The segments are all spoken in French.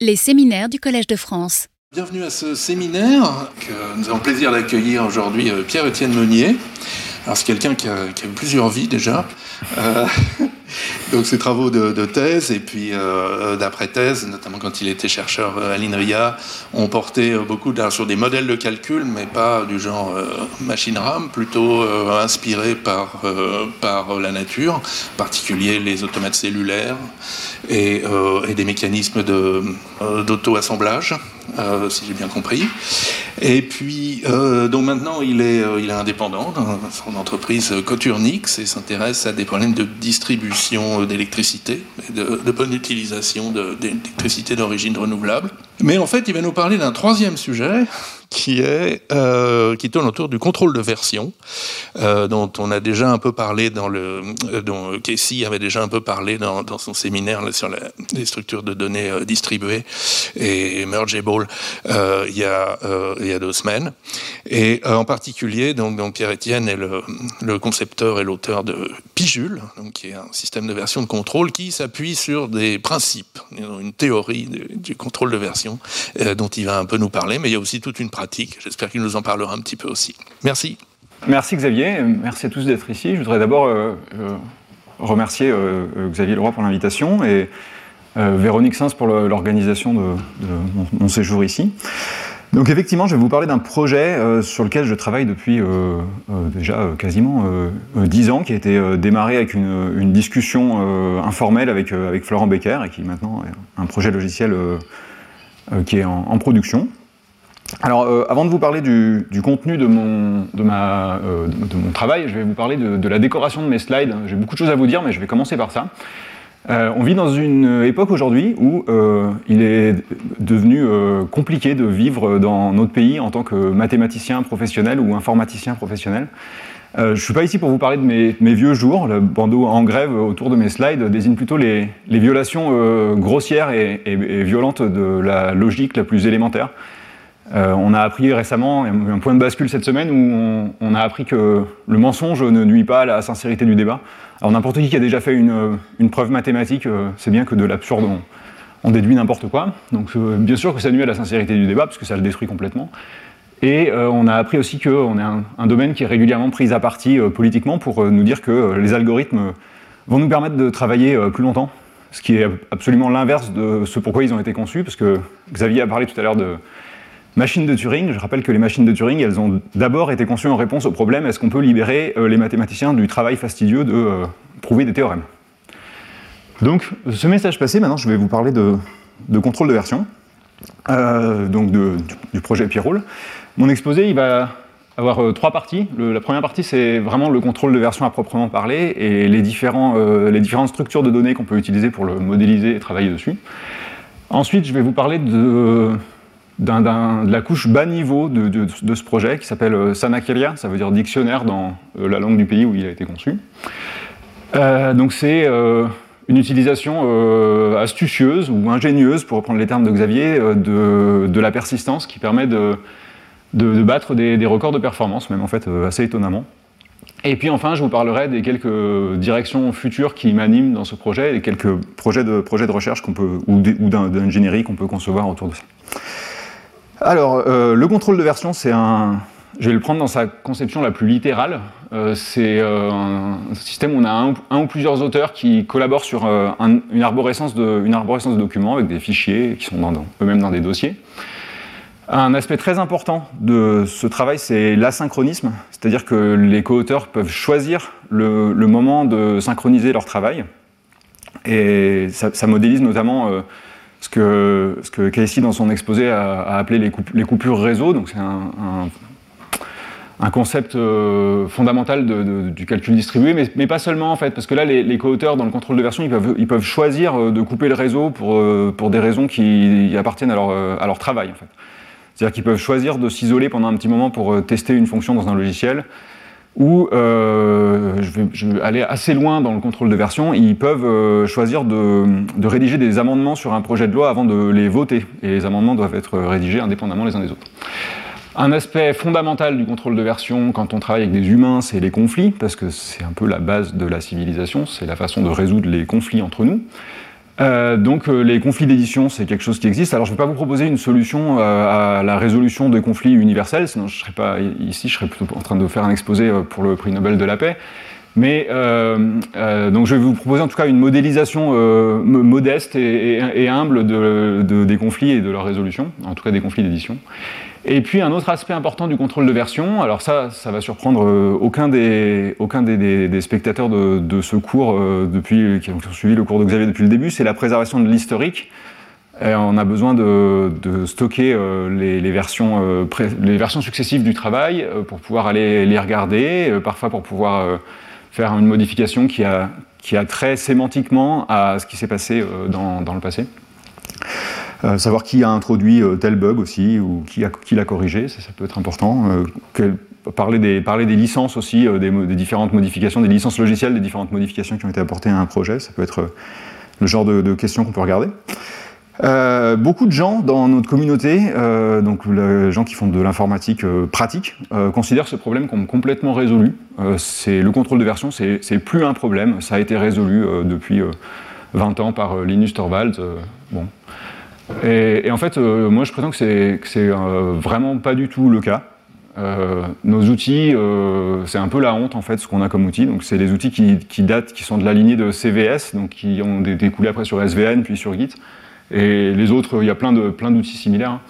Les séminaires du Collège de France. Bienvenue à ce séminaire nous avons plaisir d'accueillir aujourd'hui euh, Pierre-Étienne Meunier. Alors c'est quelqu'un qui a, qui a eu plusieurs vies déjà. Euh, donc ses travaux de, thèse et puis euh, d'après-thèse, notamment quand il était chercheur à l'INRIA, ont porté beaucoup sur des modèles de calcul, mais pas du genre euh, machine RAM, plutôt euh, inspirés par, euh, la nature, en particulier les automates cellulaires et, euh, des mécanismes de, euh, si j'ai bien compris. Et puis, donc maintenant, il est, il est indépendant dans son entreprise Coturnix et s'intéresse à des problèmes de distribution d'électricité de bonne utilisation d'électricité d'origine renouvelable. Mais en fait, il va nous parler d'un troisième sujet qui est euh, qui tourne autour du contrôle de version, euh, dont on a déjà un peu parlé dans le, euh, dont Casey avait déjà un peu parlé dans, son séminaire sur les structures de données distribuées et mergeable il y a il y a deux semaines. Et en particulier, donc, donc Pierre Etienne est le, le concepteur et l'auteur de Pijule, donc qui est un système de version de contrôle qui s'appuie sur des principes, une théorie du, du contrôle de version dont il va un peu nous parler, mais il y a aussi toute une J'espère qu'il nous en parlera un petit peu aussi. Merci. Merci Xavier, merci à tous d'être ici. Je voudrais d'abord euh, euh, remercier euh, Xavier Leroy pour l'invitation et Véronique Sins pour l'organisation de, mon, séjour ici. Donc effectivement, je vais vous parler d'un projet sur lequel je travaille depuis déjà quasiment dix ans, qui a été démarré avec une, discussion informelle avec, Florent Becker et qui maintenant est un projet logiciel qui est en production. Alors, euh, avant de vous parler du, contenu euh, de, mon travail, je vais vous parler de, la décoration de mes slides. J'ai beaucoup de choses à vous dire, mais je vais commencer par ça. Euh, on vit dans une époque aujourd'hui où il est devenu compliqué de vivre dans notre pays en tant que mathématicien professionnel ou informaticien professionnel. je ne suis pas ici pour vous parler de mes, vieux jours. Le bandeau en grève autour de mes slides désigne plutôt les, violations grossières et violentes de la logique la plus élémentaire. Euh, on a appris récemment, un point de bascule cette semaine, où on, a appris que le mensonge ne nuit pas à la sincérité du débat. Alors n'importe qui qui a déjà fait une, une preuve mathématique, euh, c'est bien que de l'absurde, on, déduit n'importe quoi. Donc euh, bien sûr que ça nuit à la sincérité du débat, parce que ça le détruit complètement. Et euh, on a appris aussi qu'on est un, un, domaine qui est régulièrement pris à partie euh, politiquement pour nous dire que les algorithmes vont nous permettre de travailler plus longtemps, ce qui est absolument l'inverse de ce pourquoi ils ont été conçus, parce que Xavier a parlé tout à l'heure de Machines de Turing, je rappelle que les machines de Turing, elles ont d'abord été conçues en réponse au problème est-ce qu'on peut libérer euh, les mathématiciens du travail fastidieux de euh, prouver des théorèmes? Donc, ce message passé, maintenant je vais vous parler de, contrôle de version, euh, donc de, du, projet Pierrot. Mon exposé, il va avoir trois parties. La première partie, c'est vraiment le contrôle de version à proprement parler et les, différents, les différentes structures de données qu'on peut utiliser pour le modéliser et travailler dessus. Ensuite, je vais vous parler de de la couche bas niveau de, ce projet qui s'appelle euh, Sanakeria, ça veut dire dictionnaire dans euh, la langue du pays où il a été conçu. Euh, donc c'est une utilisation astucieuse ou ingénieuse, pour reprendre les termes de Xavier, de, la persistance qui permet de, battre des, records de performance, même en fait assez étonnamment. Et puis enfin, je vous parlerai des quelques directions futures qui m'animent dans ce projet et quelques projets de, projets de recherche qu'on peut, ou d'ingénierie qu'on peut concevoir autour de ça. Alors, euh, le contrôle de version, c'est un. Je vais le prendre dans sa conception la plus littérale. Euh, c'est euh, un système où on a un, ou plusieurs auteurs qui collaborent sur un, une, arborescence de, documents avec des fichiers qui sont eux-mêmes dans des dossiers. Un aspect très important de ce travail, c'est l'asynchronisme, c'est-à-dire que les co-auteurs peuvent choisir le, moment de synchroniser leur travail. Et ça, modélise notamment ce que, ce que Casey, dans son exposé, a, a appelé les, coup, les, coupures réseau. Donc, c'est un, concept euh, fondamental du calcul distribué, mais, mais, pas seulement, en fait, parce que là, les, les co-auteurs, dans le contrôle de version, ils peuvent, ils peuvent choisir euh, de couper le réseau pour, euh, pour des raisons qui appartiennent à leur, à leur travail, en fait. C'est-à-dire qu'ils peuvent choisir de s'isoler pendant un petit moment pour tester une fonction dans un logiciel, ou euh, je, vais, aller assez loin dans le contrôle de version, ils peuvent euh, choisir de, rédiger des amendements sur un projet de loi avant de les voter. Et les amendements doivent être rédigés indépendamment les uns des autres. Un aspect fondamental du contrôle de version quand on travaille avec des humains, c'est les conflits, parce que c'est un peu la base de la civilisation, c'est la façon de résoudre les conflits entre nous. Donc les conflits d'édition, c'est quelque chose qui existe. Alors je ne vais pas vous proposer une solution à la résolution des conflits universels, sinon je ne serais pas ici, je serais plutôt en train de faire un exposé pour le prix Nobel de la paix. Mais donc je vais vous proposer en tout cas une modélisation modeste et, humble des conflits et de leur résolution, en tout cas des conflits d'édition. Et puis un autre aspect important du contrôle de version, alors ça, ça va surprendre euh, aucun des, spectateurs de, ce cours euh, depuis, qui ont suivi le cours de Xavier depuis le début, c'est la préservation de l'historique. on a besoin de, stocker euh, les, versions, les versions successives du travail pour pouvoir aller les regarder, parfois pour pouvoir faire une modification qui a, qui a trait sémantiquement à ce qui s'est passé dans, dans le passé. Euh, savoir qui a introduit euh, tel bug aussi, ou qui, l'a corrigé, ça, peut être important. Euh, parler, des, parler des licences aussi, des, différentes modifications, des licences logicielles, des différentes modifications qui ont été apportées à un projet, ça peut être le genre de, questions qu'on peut regarder. beaucoup de gens dans notre communauté, donc les gens qui font de l'informatique pratique, considèrent ce problème comme complètement résolu. c'est le contrôle de version, c'est plus un problème, ça a été résolu depuis 20 ans par Linus Torvalds. bon, et, en fait, euh, moi je prétends que c'est euh, vraiment pas du tout le cas. Euh, nos outils, c'est un peu la honte en fait, ce qu'on a comme outils. Donc, c'est des outils qui, datent, qui sont de la lignée de CVS, donc qui ont découlé après sur SVN, puis sur Git. Et les autres, il y a plein d'outils plein similaires.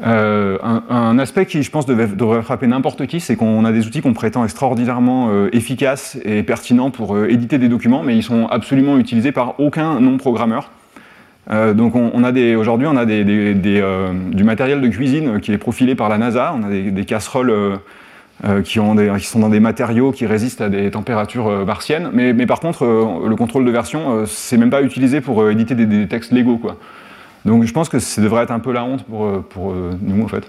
Un, aspect qui, je pense, devrait frapper n'importe qui, c'est qu'on a des outils qu'on prétend extraordinairement efficaces et pertinents pour éditer des documents, mais ils sont absolument utilisés par aucun non-programmeur. Euh, donc aujourd'hui on a euh, du matériel de cuisine qui est profilé par la NASA, on a des, casseroles euh, qui, sont dans des matériaux qui résistent à des températures martiennes, mais, mais par contre le contrôle de version c'est même pas utilisé pour éditer des, textes légaux quoi. Donc je pense que ça devrait être un peu la honte pour, pour nous en fait.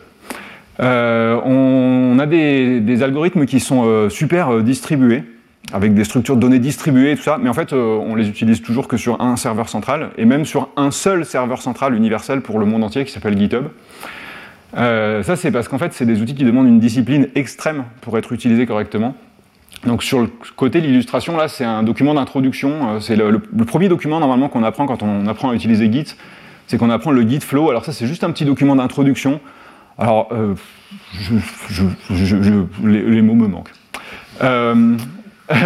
on, a des, algorithmes qui sont super distribués avec des structures de données distribuées, tout ça, mais en fait, euh, on les utilise toujours que sur un serveur central, et même sur un seul serveur central universel pour le monde entier qui s'appelle GitHub. Euh, ça, c'est parce qu'en fait, c'est des outils qui demandent une discipline extrême pour être utilisés correctement. Donc sur le côté de l'illustration, là, c'est un document d'introduction. Euh, c'est le, premier document normalement qu'on apprend quand on apprend à utiliser Git, c'est qu'on apprend le Git flow. Alors ça, c'est juste un petit document d'introduction. Alors, les, mots me manquent.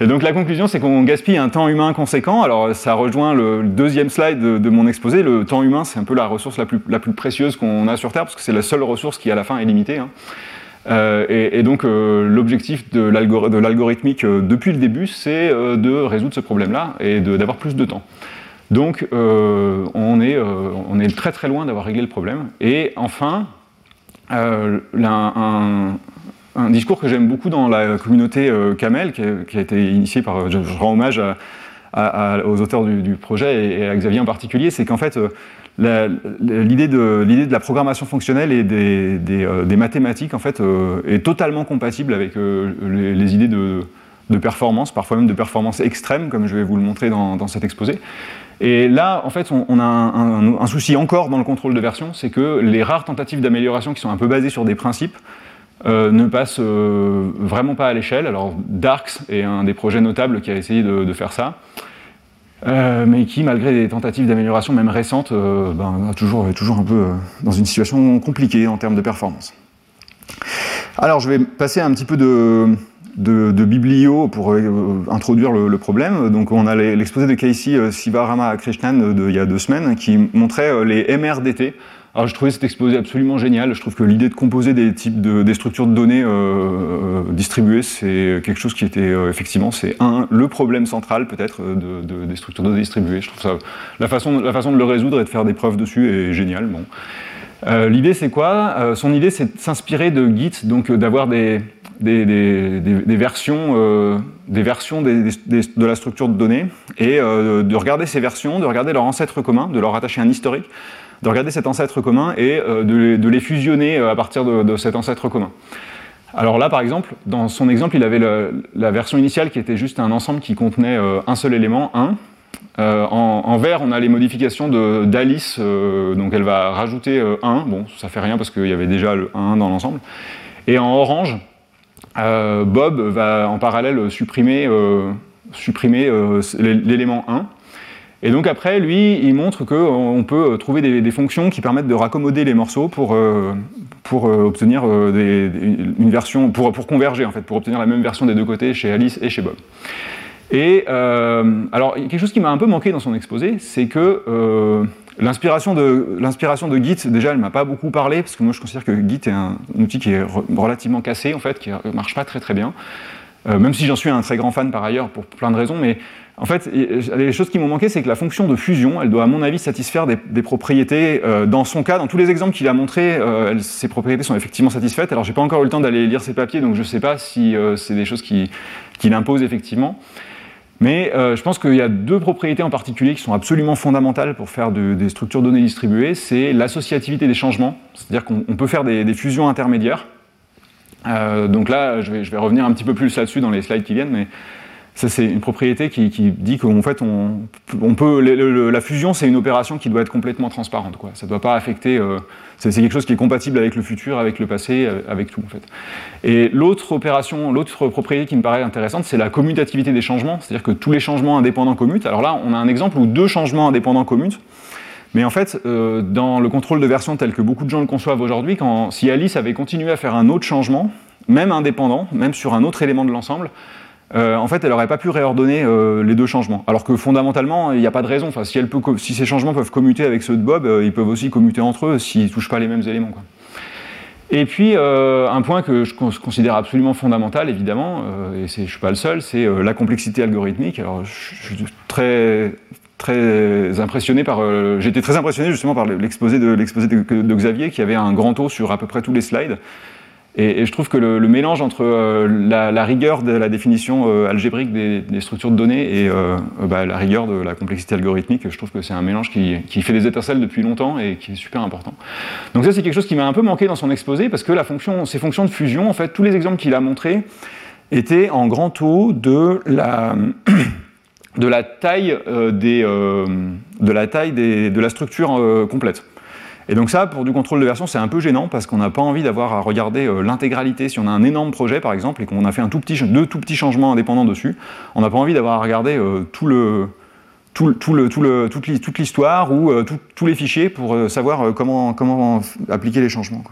Et donc la conclusion, c'est qu'on gaspille un temps humain conséquent. Alors ça rejoint le deuxième slide de, mon exposé. Le temps humain, c'est un peu la ressource la plus, précieuse qu'on a sur Terre, parce que c'est la seule ressource qui à la fin est limitée. Hein. Euh, et, donc euh, l'objectif de l'algorithmique euh, depuis le début, c'est de résoudre ce problème-là et d'avoir plus de temps. Donc on, est, on est très très loin d'avoir réglé le problème. Et enfin, un, un discours que j'aime beaucoup dans la communauté euh, Camel, qui a, été initié par, je, rends hommage aux auteurs du, projet et, à Xavier en particulier, c'est qu'en fait, euh, l'idée de, de, la programmation fonctionnelle et des, euh, mathématiques en fait, est totalement compatible avec les, idées de, performance, parfois même de performance extrême, comme je vais vous le montrer dans, cet exposé. Et là, en fait, on, a un, souci encore dans le contrôle de version, c'est que les rares tentatives d'amélioration qui sont un peu basées sur des principes, euh, ne passe euh, vraiment pas à l'échelle. Alors Darks est un des projets notables qui a essayé de, faire ça, euh, mais qui, malgré des tentatives d'amélioration même récentes, ben, est toujours, toujours un peu dans une situation compliquée en termes de performance. Alors je vais passer un petit peu de, de, biblio pour introduire le, problème. Donc on a l'exposé de Casey Sivarama Krishnan de, il y a deux semaines qui montrait les MRDT. Alors je trouvais cet exposé absolument génial. Je trouve que l'idée de composer des types de, des structures de données euh, euh, distribuées, c'est quelque chose qui était euh, effectivement, c'est un le problème central peut-être de, des structures de données distribuées. Je trouve ça la façon, la façon de le résoudre et de faire des preuves dessus est géniale. Bon. L'idée c'est quoi? Son idée c'est de s'inspirer de Git, donc d'avoir des, versions, des versions de la structure de données et de regarder ces versions, de regarder leur ancêtre commun, de leur attacher un historique de regarder cet ancêtre commun et euh, de, les, fusionner euh, à partir de, cet ancêtre commun. Alors là, par exemple, dans son exemple, il avait la version initiale qui était juste un ensemble qui contenait euh, un seul élément, 1. En, vert, on a les modifications d'Alice, donc elle va rajouter 1. Bon, ça fait rien parce qu'il y avait déjà le 1 dans l'ensemble. Et en orange, Bob va en parallèle supprimer, supprimer l'élément 1. Et donc après, lui, il montre qu'on peut trouver des, fonctions qui permettent de raccommoder les morceaux pour, pour obtenir une version, pour, pour converger en fait, pour obtenir la même version des deux côtés chez Alice et chez Bob. Et alors, quelque chose qui m'a un peu manqué dans son exposé, c'est que L'inspiration de, de Git, déjà, elle m'a pas beaucoup parlé, parce que moi je considère que Git est un, outil qui est relativement cassé, en fait, qui ne marche pas très très bien. Euh, même si j'en suis un très grand fan par ailleurs, pour plein de raisons, mais en fait, les choses qui m'ont manqué, c'est que la fonction de fusion, elle doit, à mon avis, satisfaire des, propriétés. Euh, dans son cas, dans tous les exemples qu'il a montrés, euh, ces propriétés sont effectivement satisfaites. Alors, j'ai pas encore eu le temps d'aller lire ses papiers, donc je ne sais pas si c'est des choses qu'il qui impose effectivement. Mais euh, je pense qu'il y a deux propriétés en particulier qui sont absolument fondamentales pour faire des structures données distribuées. C'est l'associativité des changements, c'est-à-dire qu'on peut faire des, fusions intermédiaires. Euh, donc là, je vais, revenir un petit peu plus là-dessus dans les slides qui viennent, mais c'est une propriété qui, dit qu'en fait, on, peut, la fusion, c'est une opération qui doit être complètement transparente. Quoi. Ça ne doit pas affecter. Euh, c'est quelque chose qui est compatible avec le futur, avec le passé, euh, avec tout, en fait. Et l'autre opération, l'autre propriété qui me paraît intéressante, c'est la commutativité des changements. C'est-à-dire que tous les changements indépendants commutent. Alors là, on a un exemple où deux changements indépendants commutent. Mais en fait, euh, dans le contrôle de version tel que beaucoup de gens le conçoivent aujourd'hui, si Alice avait continué à faire un autre changement, même indépendant, même sur un autre élément de l'ensemble, euh, en fait, elle n'aurait pas pu réordonner euh, les deux changements. Alors que fondamentalement, il n'y a pas de raison. Enfin, si, ces changements peuvent commuter avec ceux de Bob, euh, ils peuvent aussi commuter entre eux s'ils ne touchent pas les mêmes éléments. Et puis, un point que je considère absolument fondamental, évidemment, et je ne suis pas le seul, c'est la complexité algorithmique. Alors, je, suis très, très impressionné par. J'ai été très impressionné justement par l'exposé de, de, Xavier, qui avait un grand taux sur à peu près tous les slides. Et, je trouve que le, mélange entre euh, la, rigueur de la définition euh, algébrique des, structures de données et euh, bah, la rigueur de la complexité algorithmique, je trouve que c'est un mélange qui, fait des étincelles depuis longtemps et qui est super important. Donc ça, c'est quelque chose qui m'a un peu manqué dans son exposé, parce que la fonction, ces fonctions de fusion, en fait, tous les exemples qu'il a montrés étaient en grand taux de la... taille de la structure complète. Et donc ça, pour du contrôle de version, c'est un peu gênant parce qu'on n'a pas envie d'avoir à regarder euh, l'intégralité. Si on a un énorme projet, par exemple, et qu'on a fait un tout petit, deux tout petits changements indépendants dessus, on n'a pas envie d'avoir à regarder euh, toute l'histoire ou euh, tous les fichiers pour savoir comment, appliquer les changements.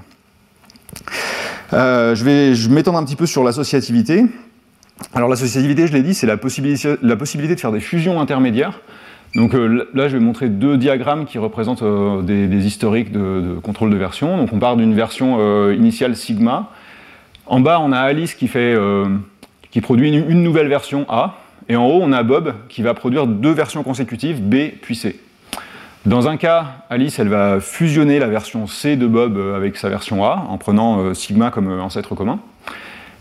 je vais m'étendre un petit peu sur l'associativité. Alors l'associativité, je l'ai dit, c'est la possibilité de faire des fusions intermédiaires. Donc euh, là, je vais montrer deux diagrammes qui représentent euh, des, historiques de, contrôle de version. Donc on part d'une version euh, initiale sigma. En bas, on a Alice qui, produit une, nouvelle version A. Et en haut, on a Bob qui va produire deux versions consécutives, B puis C. Dans un cas, Alice, elle va fusionner la version C de Bob avec sa version A, en prenant sigma comme ancêtre commun.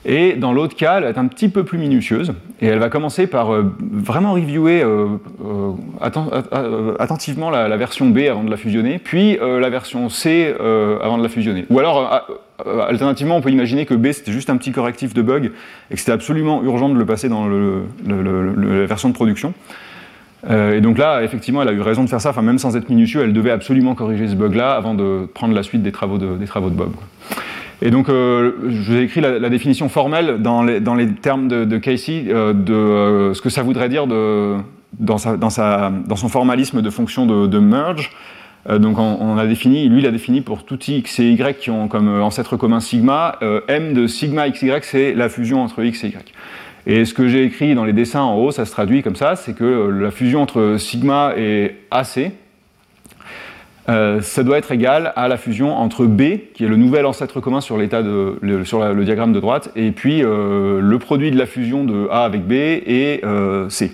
Et dans l'autre cas, elle va être un petit peu plus minutieuse, et elle va commencer par euh, vraiment reviewer euh, euh, attentivement la, version B avant de la fusionner, puis la version C avant de la fusionner. Ou alors, alternativement, on peut imaginer que B c'était juste un petit correctif de bug, et que c'était absolument urgent de le passer dans la version de production. et donc là, effectivement, elle a eu raison de faire ça, enfin, même sans être minutieux, elle devait absolument corriger ce bug-là avant de prendre la suite des travaux de, des travaux de Bob. Et donc, euh, je vous ai écrit la, définition formelle dans les, termes de, Casey euh, de euh, ce que ça voudrait dire dans, son formalisme de fonction de, merge. donc, on, a défini, lui, il a défini pour tout x et y qui ont comme ancêtre commun sigma, m de sigma xy, c'est la fusion entre x et y. Et ce que j'ai écrit dans les dessins en haut, ça se traduit comme ça, c'est que la fusion entre sigma et AC, euh, ça doit être égal à la fusion entre B, qui est le nouvel ancêtre commun sur, de, le, sur le diagramme de droite, et puis euh, le produit de la fusion de A avec B et euh, C.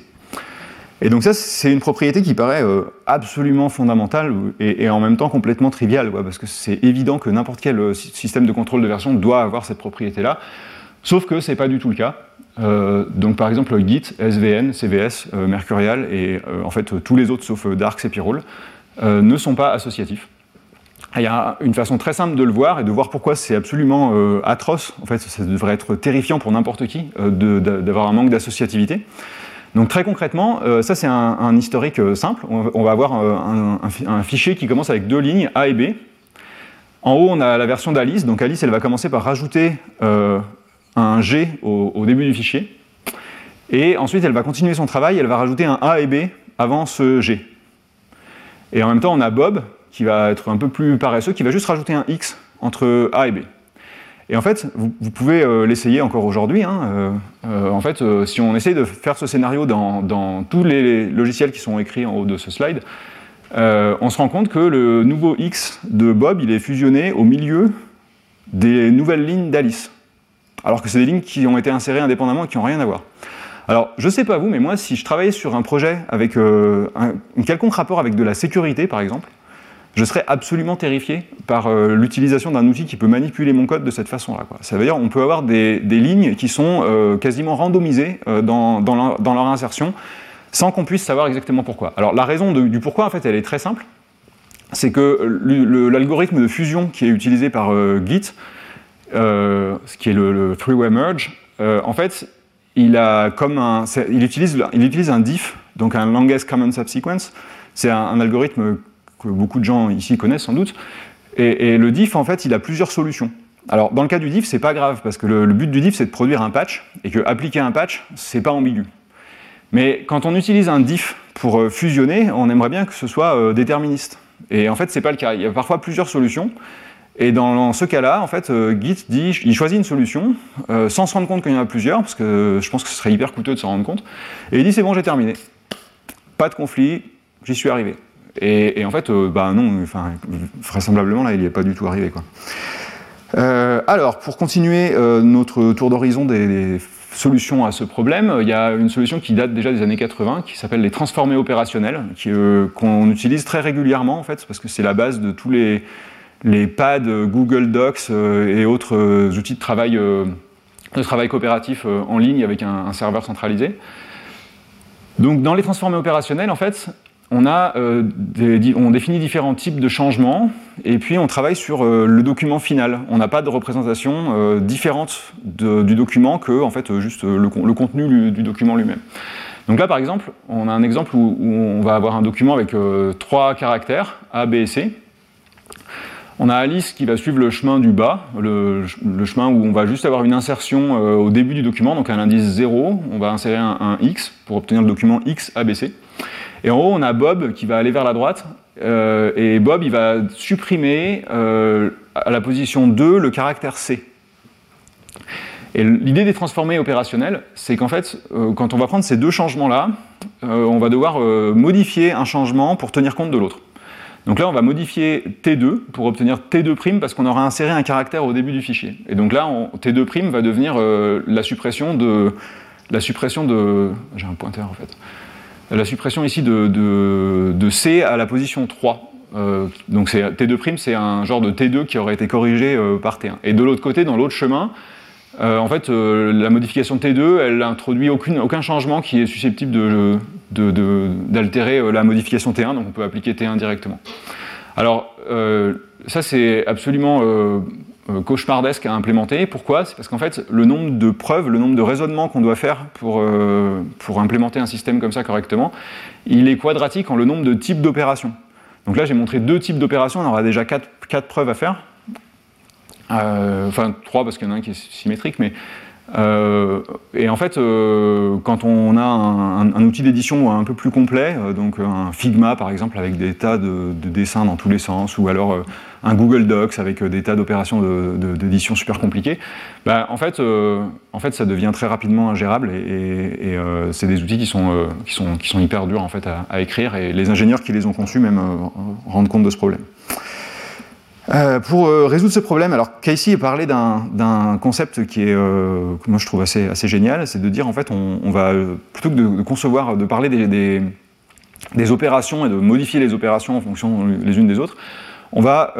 Et donc ça, c'est une propriété qui paraît absolument fondamentale et, en même temps complètement triviale, parce que c'est évident que n'importe quel système de contrôle de version doit avoir cette propriété-là, sauf que ce n'est pas du tout le cas. donc par exemple Git, SVN, CVS, Mercurial et en fait tous les autres sauf Dark et euh, ne sont pas associatifs. il y a une façon très simple de le voir et de voir pourquoi c'est absolument euh, atroce. En fait, ça devrait être terrifiant pour n'importe qui euh, d'avoir un manque d'associativité. Donc très concrètement, ça c'est un, historique simple. On, va avoir un, fichier qui commence avec deux lignes, A et B. En haut, on a la version d'Alice. Donc Alice, elle va commencer par rajouter un G au, au, début du fichier. Et ensuite, elle va continuer son travail, elle va rajouter un A et B avant ce G. Et en même temps, on a Bob, qui va être un peu plus paresseux, qui va juste rajouter un X entre A et B. Et en fait, vous, pouvez euh, l'essayer encore aujourd'hui. Hein, euh, euh, en fait, si on essaye de faire ce scénario dans, tous les logiciels qui sont écrits en haut de ce slide, on se rend compte que le nouveau X de Bob, il est fusionné au milieu des nouvelles lignes d'Alice. Alors que c'est des lignes qui ont été insérées indépendamment et qui n'ont rien à voir. Alors, je ne sais pas vous, mais moi, si je travaillais sur un projet avec un, quelconque rapport avec de la sécurité, par exemple, je serais absolument terrifié par euh, l'utilisation d'un outil qui peut manipuler mon code de cette façon-là. Ça veut dire qu'on peut avoir des, lignes qui sont euh, quasiment randomisées euh, dans, leur, insertion sans qu'on puisse savoir exactement pourquoi. Alors la raison du pourquoi, en fait, elle est très simple. C'est que l'algorithme de fusion qui est utilisé par Git, ce qui est le, three-way merge, en fait, il, utilise, il utilise un diff, donc un longest common subsequence. C'est un, algorithme que beaucoup de gens ici connaissent sans doute. Et, le diff, en fait, il a plusieurs solutions. Alors, dans le cas du diff, c'est pas grave, parce que le, but du diff, c'est de produire un patch, et que appliquer un patch, c'est pas ambigu. Mais quand on utilise un diff pour euh, fusionner, on aimerait bien que ce soit euh, déterministe. Et en fait, c'est pas le cas. Il y a parfois plusieurs solutions. Et dans, ce cas-là, en fait, euh, Git dit, choisit une solution sans se rendre compte qu'il y en a plusieurs, parce que je pense que ce serait hyper coûteux de s'en rendre compte. Et il dit c'est bon, j'ai terminé. Pas de conflit, j'y suis arrivé. Et, en fait, euh, bah non, vraisemblablement, là, il n'y est pas du tout arrivé. Quoi. Euh, alors, pour continuer euh, notre tour d'horizon des, solutions à ce problème, il y a une solution qui date déjà des années 80, qui s'appelle les transformés opérationnels, qu'on utilise très régulièrement, en fait, parce que c'est la base de tous les, les pads Google Docs et autres outils de travail, coopératif en ligne avec un, serveur centralisé. Donc, dans les transformés opérationnels, en fait, on, euh, définit différents types de changements et puis on travaille sur euh, le document final. On n'a pas de représentation euh, différente du document que en fait, juste le, contenu du, document lui-même. Donc là, par exemple, on a un exemple où, on va avoir un document avec trois caractères, A, B et C. On a Alice qui va suivre le chemin du bas, le, chemin où on va juste avoir une insertion au début du document, donc un indice 0. On va insérer un, X pour obtenir le document X, A, B, C. Et en haut, on a Bob qui va aller vers la droite. Euh, et Bob, il va supprimer euh, à la position 2 le caractère C. Et l'idée des transformés opérationnels, c'est qu'en fait, euh, quand on va prendre ces deux changements-là, on va devoir modifier un changement pour tenir compte de l'autre. Donc là, on va modifier T2 pour obtenir T2' parce qu'on aura inséré un caractère au début du fichier. Et donc là, T2' va devenir la suppression de... La suppression de... J'ai un pointeur en fait la suppression ici de, C à la position 3. Euh, donc T2', c'est un genre de T2 qui aurait été corrigé euh, par T1. Et de l'autre côté, dans l'autre chemin, euh, en fait, la modification T2, elle n'introduit aucun changement qui est susceptible d'altérer la modification T1, donc on peut appliquer T1 directement. Alors, ça c'est absolument euh, cauchemardesque à implémenter. Pourquoi? C'est parce qu'en fait, le nombre de preuves, le nombre de raisonnements qu'on doit faire pour, euh, implémenter un système comme ça correctement, il est quadratique en le nombre de types d'opérations. Donc là, j'ai montré deux types d'opérations, on aura déjà quatre preuves à faire. Euh, enfin, trois parce qu'il y en a un qui est symétrique, mais euh, et en fait, euh, quand on a un, outil d'édition un peu plus complet, euh, donc un Figma par exemple avec des tas de, dessins dans tous les sens, ou alors un Google Docs avec des tas d'opérations d'édition super compliquées, bah, en, fait, en fait, ça devient très rapidement ingérable et, c'est des outils qui sont, qui, sont, qui sont hyper durs en fait, à, écrire et les ingénieurs qui les ont conçus même rendent compte de ce problème. Euh, pour euh, résoudre ce problème, alors Casey a parlé d'un concept qui est, euh, que moi je trouve assez, génial, c'est de dire en fait on, va, plutôt que de, concevoir, de parler des, opérations et de modifier les opérations en fonction les unes des autres, on va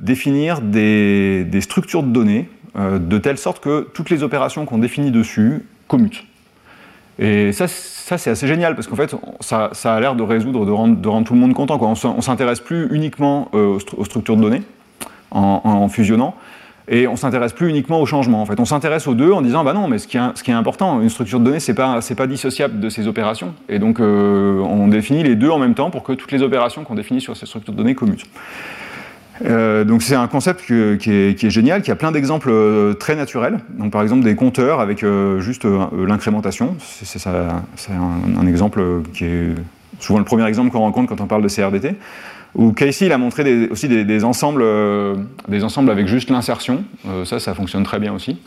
définir des, structures de données de telle sorte que toutes les opérations qu'on définit dessus commutent. Et ça, c'est assez génial parce qu'en fait, ça, a l'air de résoudre, de rendre, de rendre, tout le monde content. Quoi. On s'intéresse plus uniquement aux, structures de données, en, fusionnant. Et on s'intéresse plus uniquement au changement. En fait, on s'intéresse aux deux en disant bah non, mais ce qui est, important, une structure de données, c'est pas pas dissociable de ces opérations. Et donc euh, on définit les deux en même temps pour que toutes les opérations qu'on définit sur ces structures de données commutent. Euh, donc c'est un concept qui, est, génial, qui a plein d'exemples euh, très naturels. Donc par exemple des compteurs avec juste l'incrémentation, c'est un, exemple qui est souvent le premier exemple qu'on rencontre quand on parle de CRDT, où Casey il a montré aussi des, ensembles, des ensembles avec juste l'insertion, ça, ça fonctionne très bien aussi.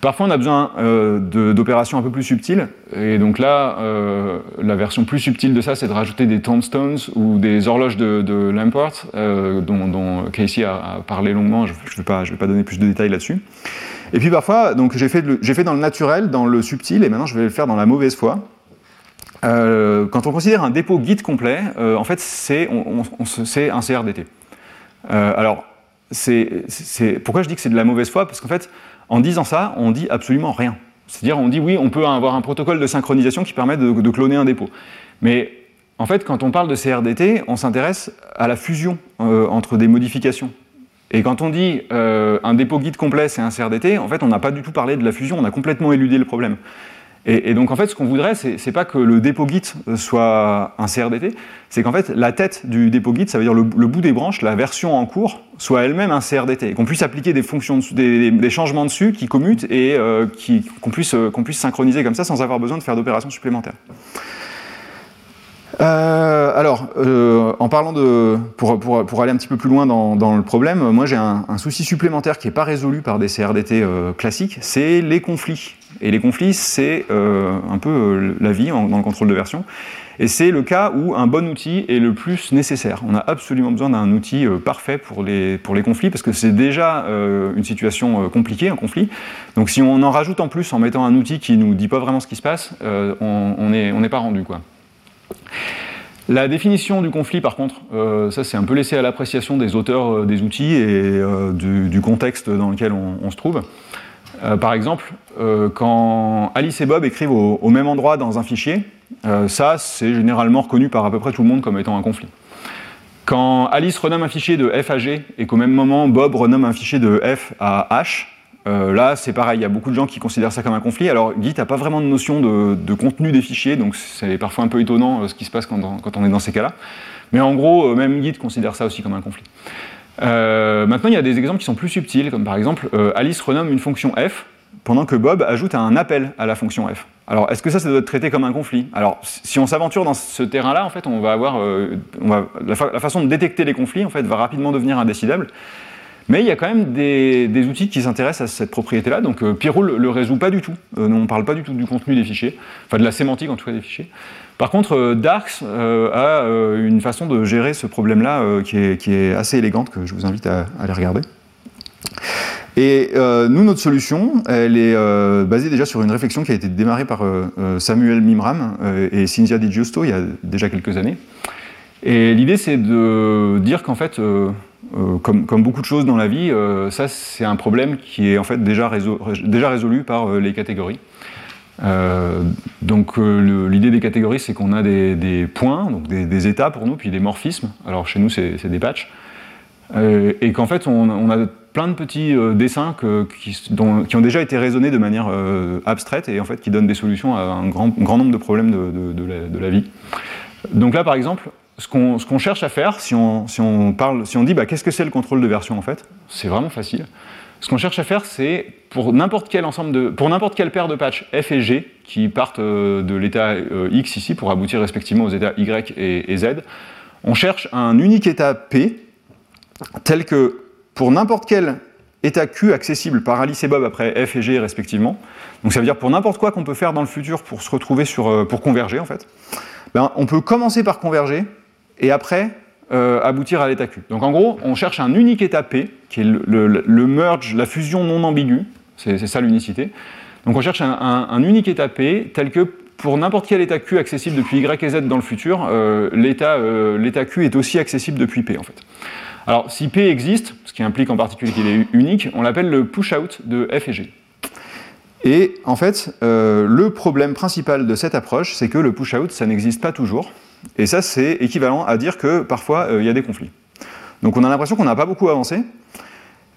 Parfois, on a besoin euh, d'opérations un peu plus subtiles. Et donc là, euh, la version plus subtile de ça, c'est de rajouter des tombstones ou des horloges de, de Lamport, euh, dont, Casey a, parlé longuement. Je ne vais, pas, vais pas donner plus de détails là-dessus. Et puis parfois, j'ai fait, fait, dans le naturel, dans le subtil, et maintenant je vais le faire dans la mauvaise foi. Quand on considère un dépôt guide complet, en fait, c'est un CRDT. alors, c'est pourquoi je dis que c'est de la mauvaise foi? Parce qu'en fait, en disant ça, on dit absolument rien. C'est-à-dire, on dit oui, on peut avoir un protocole de synchronisation qui permet de, cloner un dépôt. Mais en fait, quand on parle de CRDT, on s'intéresse à la fusion euh, entre des modifications. Et quand on dit euh, un dépôt guide complet, c'est un CRDT, en fait, on n'a pas du tout parlé de la fusion, on a complètement éludé le problème. Et, donc en fait, ce qu'on voudrait, c'est pas que le dépôt Git soit un CRDT, c'est qu'en fait la tête du dépôt Git, ça veut dire le, bout des branches, la version en cours, soit elle-même un CRDT, et qu'on puisse appliquer des fonctions, des, changements dessus qui commutent et euh, qu'on puisse, euh, qu'on puisse synchroniser comme ça sans avoir besoin de faire d'opérations supplémentaires. Euh, alors, en parlant de, pour, pour, aller un petit peu plus loin dans le problème, moi j'ai un, souci supplémentaire qui n'est pas résolu par des CRDT classiques, c'est les conflits. Et les conflits, c'est euh, un peu euh, la vie dans le contrôle de version. Et c'est le cas où un bon outil est le plus nécessaire. On a absolument besoin d'un outil euh, parfait pour les, pour les conflits, parce que c'est déjà une situation compliquée, un conflit. Donc si on en rajoute en plus en mettant un outil qui ne nous dit pas vraiment ce qui se passe, on n'est on pas rendu. Quoi. La définition du conflit, par contre, ça c'est un peu laissé à l'appréciation des auteurs des outils et du, contexte dans lequel on se trouve. Euh, par exemple, euh, quand Alice et Bob écrivent au, même endroit dans un fichier, euh, ça c'est généralement reconnu par à peu près tout le monde comme étant un conflit. Quand Alice renomme un fichier de F à G et qu'au même moment Bob renomme un fichier de F à H, là, c'est pareil, il y a beaucoup de gens qui considèrent ça comme un conflit. Alors, Git n'a pas vraiment de notion de, contenu des fichiers, donc c'est parfois un peu étonnant ce qui se passe quand, quand on est dans ces cas-là. Mais en gros, même Git considère ça aussi comme un conflit. Euh, maintenant, il y a des exemples qui sont plus subtils, comme par exemple, euh, Alice renomme une fonction f pendant que Bob ajoute un appel à la fonction f. Alors, est-ce que ça, ça doit être traité comme un conflit? Alors, si on s'aventure dans ce terrain-là, en fait, on va avoir, euh, la, façon de détecter les conflits, en fait, va rapidement devenir indécidable. Mais il y a quand même des, outils qui s'intéressent à cette propriété-là. Donc, euh, ne le résout pas du tout. on ne parle pas du tout du contenu des fichiers, enfin de la sémantique en tout cas des fichiers. Par contre, euh, Darks euh, a euh, une façon de gérer ce problème-là qui, est, assez élégante, que je vous invite à, aller regarder. Et nous, notre solution, elle est basée déjà sur une réflexion qui a été démarrée par Samuel Mimram et Cynthia Di Giusto il y a déjà quelques années. Et l'idée, c'est de dire qu'en fait, comme, beaucoup de choses dans la vie, ça, c'est un problème qui est en fait déjà, déjà résolu par les catégories. Euh, donc euh, l'idée des catégories, c'est qu'on a des, points, donc des, états pour nous, puis des morphismes. Alors chez nous, c'est des patchs. Euh, et qu'en fait, on, a plein de petits dessins qui, ont déjà été raisonnés de manière abstraite et en fait qui donnent des solutions à un grand, nombre de problèmes de, la, vie. Donc là, par exemple, ce qu'on cherche à faire, si on, parle, si on dit bah, qu'est-ce que c'est le contrôle de version en fait, c'est vraiment facile. Ce qu'on cherche à faire, c'est pour n'importe quel ensemble de, pour n'importe quelle paire de patchs F et G qui partent euh, de l'état euh, X ici pour aboutir respectivement aux états Y et, Z, on cherche un unique état P tel que pour n'importe quel état Q accessible par Alice et Bob après F et G respectivement, donc ça veut dire pour n'importe quoi qu'on peut faire dans le futur pour se retrouver sur, euh, pour converger en fait, ben, on peut commencer par converger et après aboutir à l'état Q. Donc en gros, on cherche un unique état P, qui est le, merge, la fusion non ambiguë, c'est ça l'unicité. Donc on cherche un, unique état P tel que pour n'importe quel état Q accessible depuis Y et Z dans le futur, euh, euh, l'état Q est aussi accessible depuis P en fait. Alors si P existe, ce qui implique en particulier qu'il est unique, on l'appelle le push-out de F et G. Et en fait, le problème principal de cette approche, c'est que le push-out, ça n'existe pas toujours. Et ça, c'est équivalent à dire que parfois, euh, il y a des conflits. Donc on a l'impression qu'on n'a pas beaucoup avancé,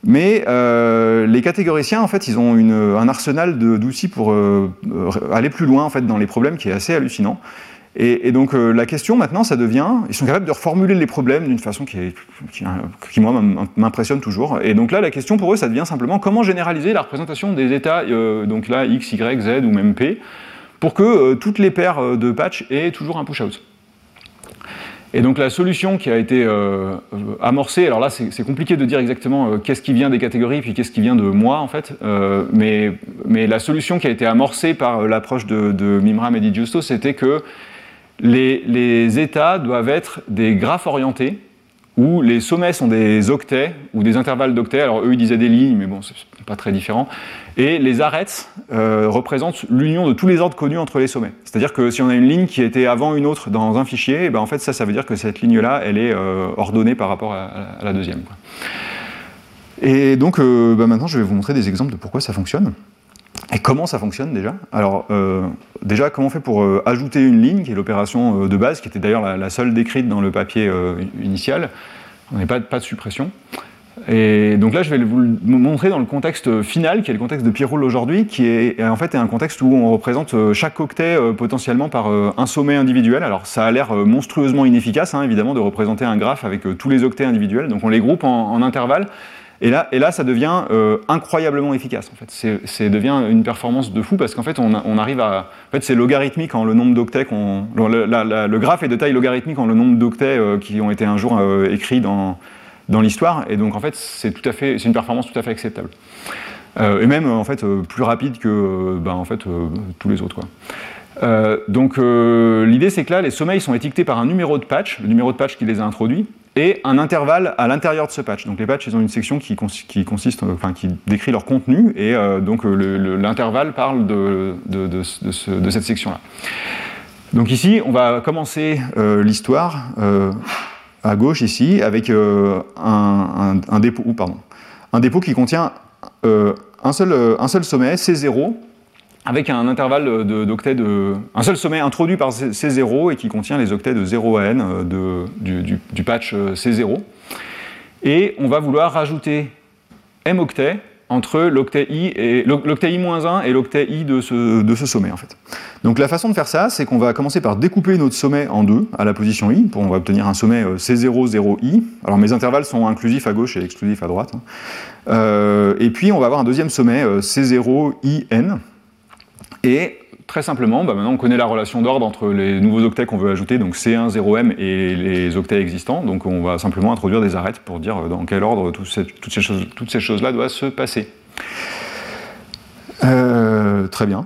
mais euh, les catégoriciens, en fait, ils ont un arsenal d'outils pour euh, aller plus loin en fait, dans les problèmes qui est assez hallucinant. Et, donc la question maintenant, ça devient, ils sont capables de reformuler les problèmes d'une façon qui, qui, moi, m'impressionne toujours. Et donc là, la question pour eux, ça devient simplement comment généraliser la représentation des états, donc là, X, Y, Z ou même P, pour que toutes les paires de patch aient toujours un push-out. Et donc la solution qui a été euh, amorcée, alors là c'est compliqué de dire exactement qu'est-ce qui vient des catégories puis qu'est-ce qui vient de moi en fait, mais, la solution qui a été amorcée par l'approche de, Mimram et Di c'était que les, états doivent être des graphes orientés où les sommets sont des octets ou des intervalles d'octets. Alors eux, ils disaient des lignes, mais bon, c'est pas très différent. Et les arêtes euh, représentent l'union de tous les ordres connus entre les sommets. C'est-à-dire que si on a une ligne qui était avant une autre dans un fichier, eh ben en fait, ça, ça veut dire que cette ligne-là, elle est euh, ordonnée par rapport à, la deuxième. Et donc, euh, bah, maintenant, je vais vous montrer des exemples de pourquoi ça fonctionne. Et comment ça fonctionne déjà Alors, déjà, comment on fait pour ajouter une ligne, qui est l'opération de base, qui était d'ailleurs la, seule décrite dans le papier initial? On n'est pas, pas de suppression. Et donc là, je vais vous le montrer dans le contexte final, qui est le contexte de Pierroul aujourd'hui, qui est en fait un contexte où on représente euh, chaque octet euh, potentiellement par euh, un sommet individuel. Alors ça a l'air monstrueusement inefficace, hein, évidemment, de représenter un graphe avec tous les octets individuels. Donc on les groupe en, intervalles. Et là, ça devient incroyablement efficace. En fait, c'est devient une performance de fou parce qu'en fait, on, arrive à. En fait, c'est logarithmique en le nombre d'octets. Le, le, graphe est de taille logarithmique en le nombre d'octets qui ont été un jour écrits dans dans l'histoire. Et donc, en fait, c'est une performance tout à fait acceptable. Euh, et même, en fait, euh, plus rapide que ben, en fait, euh, tous les autres. Donc, l'idée, c'est que là, les sommeils sont étiquetés par un numéro de patch, le numéro de patch qui les a introduits, et un intervalle à l'intérieur de ce patch. Donc, les patchs, ont une section qui, consiste, enfin, qui décrit leur contenu, et donc l'intervalle parle de, cette section-là. Donc ici, on va commencer l'histoire à gauche ici, avec euh, un, dépôt, pardon, un dépôt qui contient euh, un, euh, un seul sommet, C0, avec un intervalle d'octets de, Un seul sommet introduit par C0 et qui contient les octets de 0 à n de, du, patch C0. Et on va vouloir rajouter m octets entre l'octet i et l'octet i-1 et l'octet i de ce, de ce sommet en fait. Donc la façon de faire ça, c'est qu'on va commencer par découper notre sommet en deux à la position i, pour on va obtenir un sommet euh, C0, 0i. Alors mes intervalles sont inclusifs à gauche et exclusifs à droite. Hein. Euh, et puis on va avoir un deuxième sommet euh, C0, i, n. Et très simplement, bah, maintenant on connaît la relation d'ordre entre les nouveaux octets qu'on veut ajouter, donc C1, 0m et les octets existants. Donc on va simplement introduire des arêtes pour dire dans quel ordre toutes ces, toutes ces choses-là doivent se passer. Euh, très bien.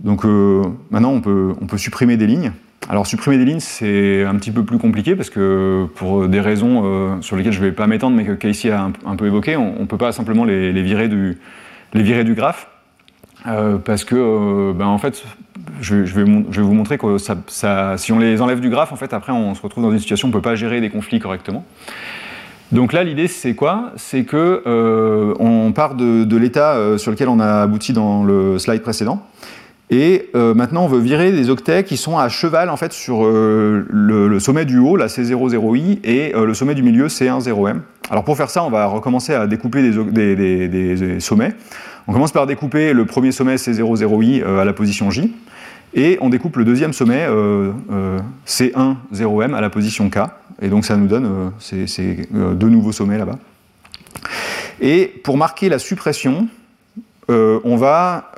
Donc euh, maintenant on peut, on peut supprimer des lignes. Alors supprimer des lignes, c'est un petit peu plus compliqué parce que pour des raisons euh, sur lesquelles je ne vais pas m'étendre, mais que Casey a un, peu évoqué, on ne peut pas simplement les, virer du, les virer du graphe. Euh, parce que, euh, ben, en fait, je, vais, vous montrer que si on les enlève du graphe, en fait, après, on se retrouve dans une situation où on ne peut pas gérer des conflits correctement. Donc là, l'idée, c'est quoi? C'est que euh, on part de, l'état sur lequel on a abouti dans le slide précédent, et maintenant, on veut virer des octets qui sont à cheval en fait sur le, sommet du haut, la C00i, et le sommet du milieu, C10m. Alors pour faire ça, on va recommencer à découper des sommets. On commence par découper le premier sommet C00i euh, à la position J, et on découpe le deuxième sommet euh, euh, C1 0m à la position K, et donc ça nous donne ces, deux nouveaux sommets là-bas. Et pour marquer la suppression, on, va,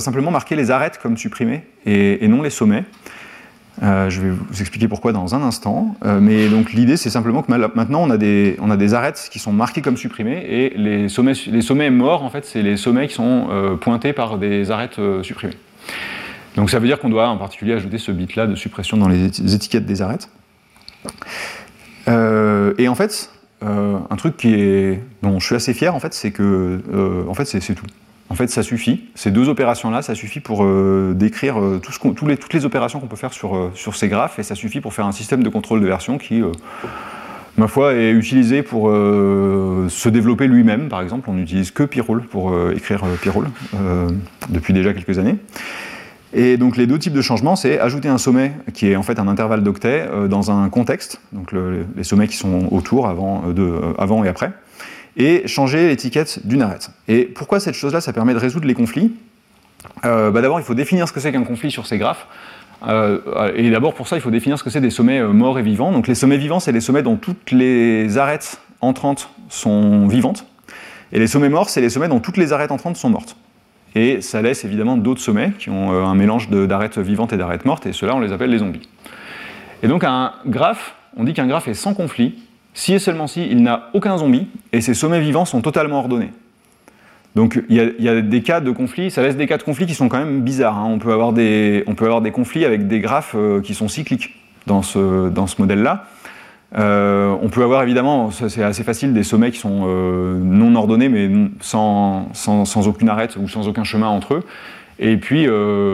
simplement marquer les arêtes comme supprimés et non les sommets. Euh, je vais vous expliquer pourquoi dans un instant. Euh, mais donc l'idée, c'est simplement que maintenant, on a, des, on a des arêtes qui sont marquées comme supprimées, et les sommets, les sommets morts, en fait, c'est les sommets qui sont euh, pointés par des arêtes supprimées. Donc ça veut dire qu'on doit en particulier ajouter ce bit-là de suppression dans les étiquettes des arêtes. et en fait, un truc qui est, dont je suis assez fier, en fait, c'est que en fait, c'est tout. En fait, ça suffit. Ces deux opérations-là, ça suffit pour euh, décrire euh, toutes les opérations qu'on peut faire sur, euh, sur, ces graphes, et ça suffit pour faire un système de contrôle de version qui, ma foi, est utilisé pour se développer lui-même. Par exemple, on n'utilise que Pyroll pour écrire Pyroll depuis déjà quelques années. Et donc les deux types de changements, c'est ajouter un sommet qui est en fait un intervalle d'octets dans un contexte, donc les sommets qui sont autour, de, avant et après et changer l'étiquette d'une arête. Et pourquoi cette chose-là, ça permet de résoudre les conflits? Euh, bah D'abord, il faut définir ce que c'est qu'un conflit sur ces graphes. Euh, et d'abord, pour ça, il faut définir ce que c'est des sommets euh, morts et vivants. Donc les sommets vivants, c'est les sommets dont toutes les arêtes entrantes sont vivantes. Et les sommets morts, c'est les sommets dont toutes les arêtes entrantes sont mortes. Et ça laisse évidemment d'autres sommets qui ont un mélange d'arêtes vivantes et d'arêtes mortes, et ceux-là, on les appelle les zombies. Et donc un graphe, on dit qu'un graphe est sans conflit, si et seulement si il n'a aucun zombie, et ses sommets vivants sont totalement ordonnés. Donc il y, a des cas de conflit, ça laisse des cas de conflit qui sont quand même bizarres. Hein. On, peut avoir des, on peut avoir des conflits avec des graphes euh, qui sont cycliques dans ce, dans ce modèle-là. Euh, on peut avoir évidemment, c'est assez facile, des sommets qui sont euh, non ordonnés mais sans, sans, aucune arête ou sans aucun chemin entre eux. Et puis,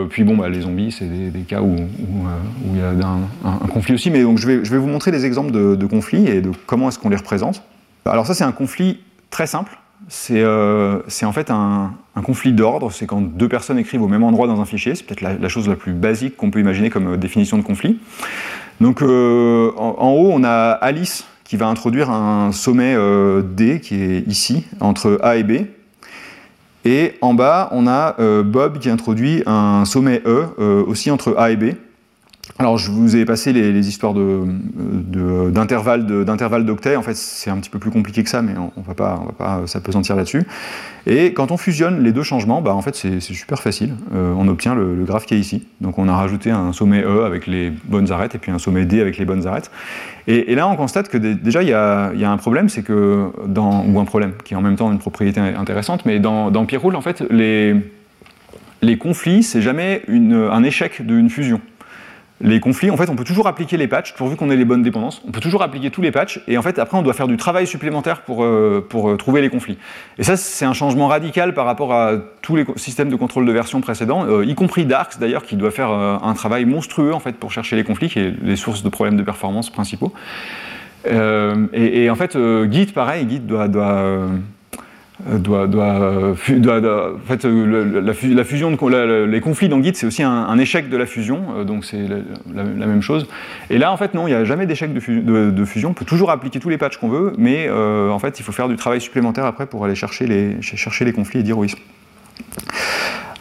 puis bon, bah, les zombies, c'est des, cas où, il y a un, conflit aussi. Mais donc je vais, vous montrer des exemples de, conflits et de comment est-ce qu'on les représente. Alors ça, c'est un conflit très simple euh, c'est en fait un, conflit d'ordre. C'est quand deux personnes écrivent au même endroit dans un fichier. C'est peut-être la, chose la plus basique qu'on peut imaginer comme euh, définition de conflit. Donc euh, en, haut, on a Alice qui va introduire un sommet D qui est ici, entre A et B. Et en bas, on a Bob qui introduit un sommet E aussi entre A et B. Alors, je vous ai passé les, histoires d'intervalles de, d'octets. En fait, c'est un petit peu plus compliqué que ça, mais on ne va pas, pas s'apesantir là-dessus. Et quand on fusionne les deux changements, bah, en fait, c'est super facile. Euh, on obtient le, graphe qui est ici. Donc, on a rajouté un sommet E avec les bonnes arêtes et puis un sommet D avec les bonnes arêtes. Et, là, on constate que déjà, il y, a, un problème, c'est que dans ou un problème qui est en même temps une propriété intéressante, mais dans, dans Pierrot, en fait, les les conflits, c'est jamais un échec d'une fusion les conflits, en fait, on peut toujours appliquer les patchs, pourvu qu'on ait les bonnes dépendances, on peut toujours appliquer tous les patchs, et en fait, après, on doit faire du travail supplémentaire pour, euh, pour euh, trouver les conflits. Et ça, c'est un changement radical par rapport à tous les systèmes de contrôle de version précédents, euh, y compris Darks, d'ailleurs, qui doit faire un travail monstrueux, en fait, pour chercher les conflits, qui est les sources de problèmes de performance principaux. Et, en fait, Git, pareil, Git doit... doit euh, en fait, euh, la, fusion les conflits dans Git, c'est aussi un, échec de la fusion, euh, donc c'est la, même chose. Et là, en fait, non, il n'y a jamais d'échec de, fusion. On peut toujours appliquer tous les patchs qu'on veut, mais en fait, il faut faire du travail supplémentaire après pour aller chercher les, conflits et dire oui.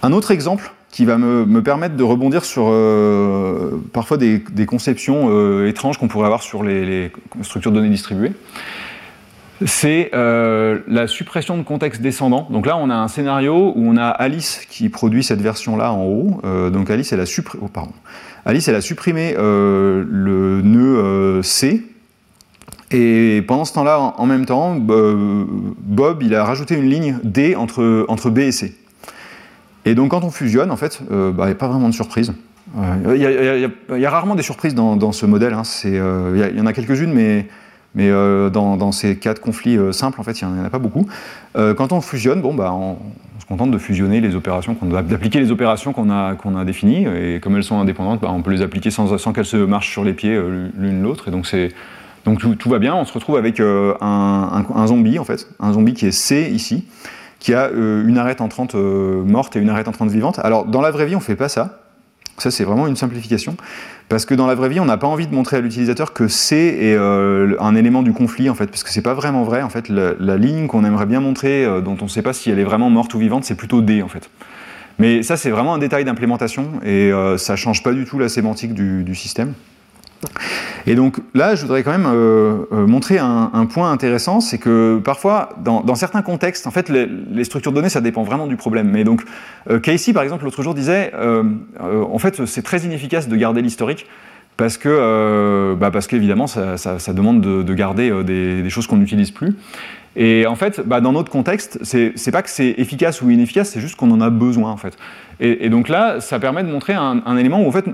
Un autre exemple qui va me, me permettre de rebondir sur parfois des, des conceptions étranges qu'on pourrait avoir sur les, les structures de données distribuées c'est euh, la suppression de contexte descendant. Donc là, on a un scénario où on a Alice qui produit cette version-là en haut. Euh, donc Alice, elle a, oh, Alice, elle a supprimé euh, le nœud C. Et pendant ce temps-là, en, même temps, Bob, il a rajouté une ligne D entre, entre B et C. Et donc quand on fusionne, en fait, bah, il n'y a pas vraiment de surprise. Il y, a rarement des surprises dans, ce modèle. Hein. Il y, en a quelques-unes, mais mais euh, dans, ces cas de conflits euh, simples, en fait, il n'y en a pas beaucoup. Euh, quand on fusionne, bon, bah, on, se contente de fusionner les opérations, d'appliquer les opérations qu'on a, qu'on a définies, et comme elles sont indépendantes, bah, on peut les appliquer sans, sans qu'elles se marchent sur les pieds l'une l'autre, et donc donc tout, va bien. On se retrouve avec un, zombie, en fait, un zombie qui est C ici, qui a une arête en 30 morte et une arête en 30 vivante. Alors dans la vraie vie, on ne fait pas ça. Ça, c'est vraiment une simplification. Parce que dans la vraie vie, on n'a pas envie de montrer à l'utilisateur que C est euh, un élément du conflit, en fait, parce que c'est pas vraiment vrai. En fait, la, ligne qu'on aimerait bien montrer, euh, dont on ne sait pas si elle est vraiment morte ou vivante, c'est plutôt D, en fait. Mais ça, c'est vraiment un détail d'implémentation, et euh, ça change pas du tout la sémantique du système. Et donc là, je voudrais quand même euh, euh, montrer un, point intéressant, c'est que parfois, dans, certains contextes, en fait, les, structures de données, ça dépend vraiment du problème. Mais donc, euh, Casey, par exemple, l'autre jour disait, en fait, c'est très inefficace de garder l'historique parce que, bah parce qu'évidemment, ça, demande de, garder des, des, choses qu'on n'utilise plus. Et en fait, bah, dans notre contexte, c'est pas que c'est efficace ou inefficace, c'est juste qu'on en a besoin en fait. Et, donc là, ça permet de montrer un, élément où en fait,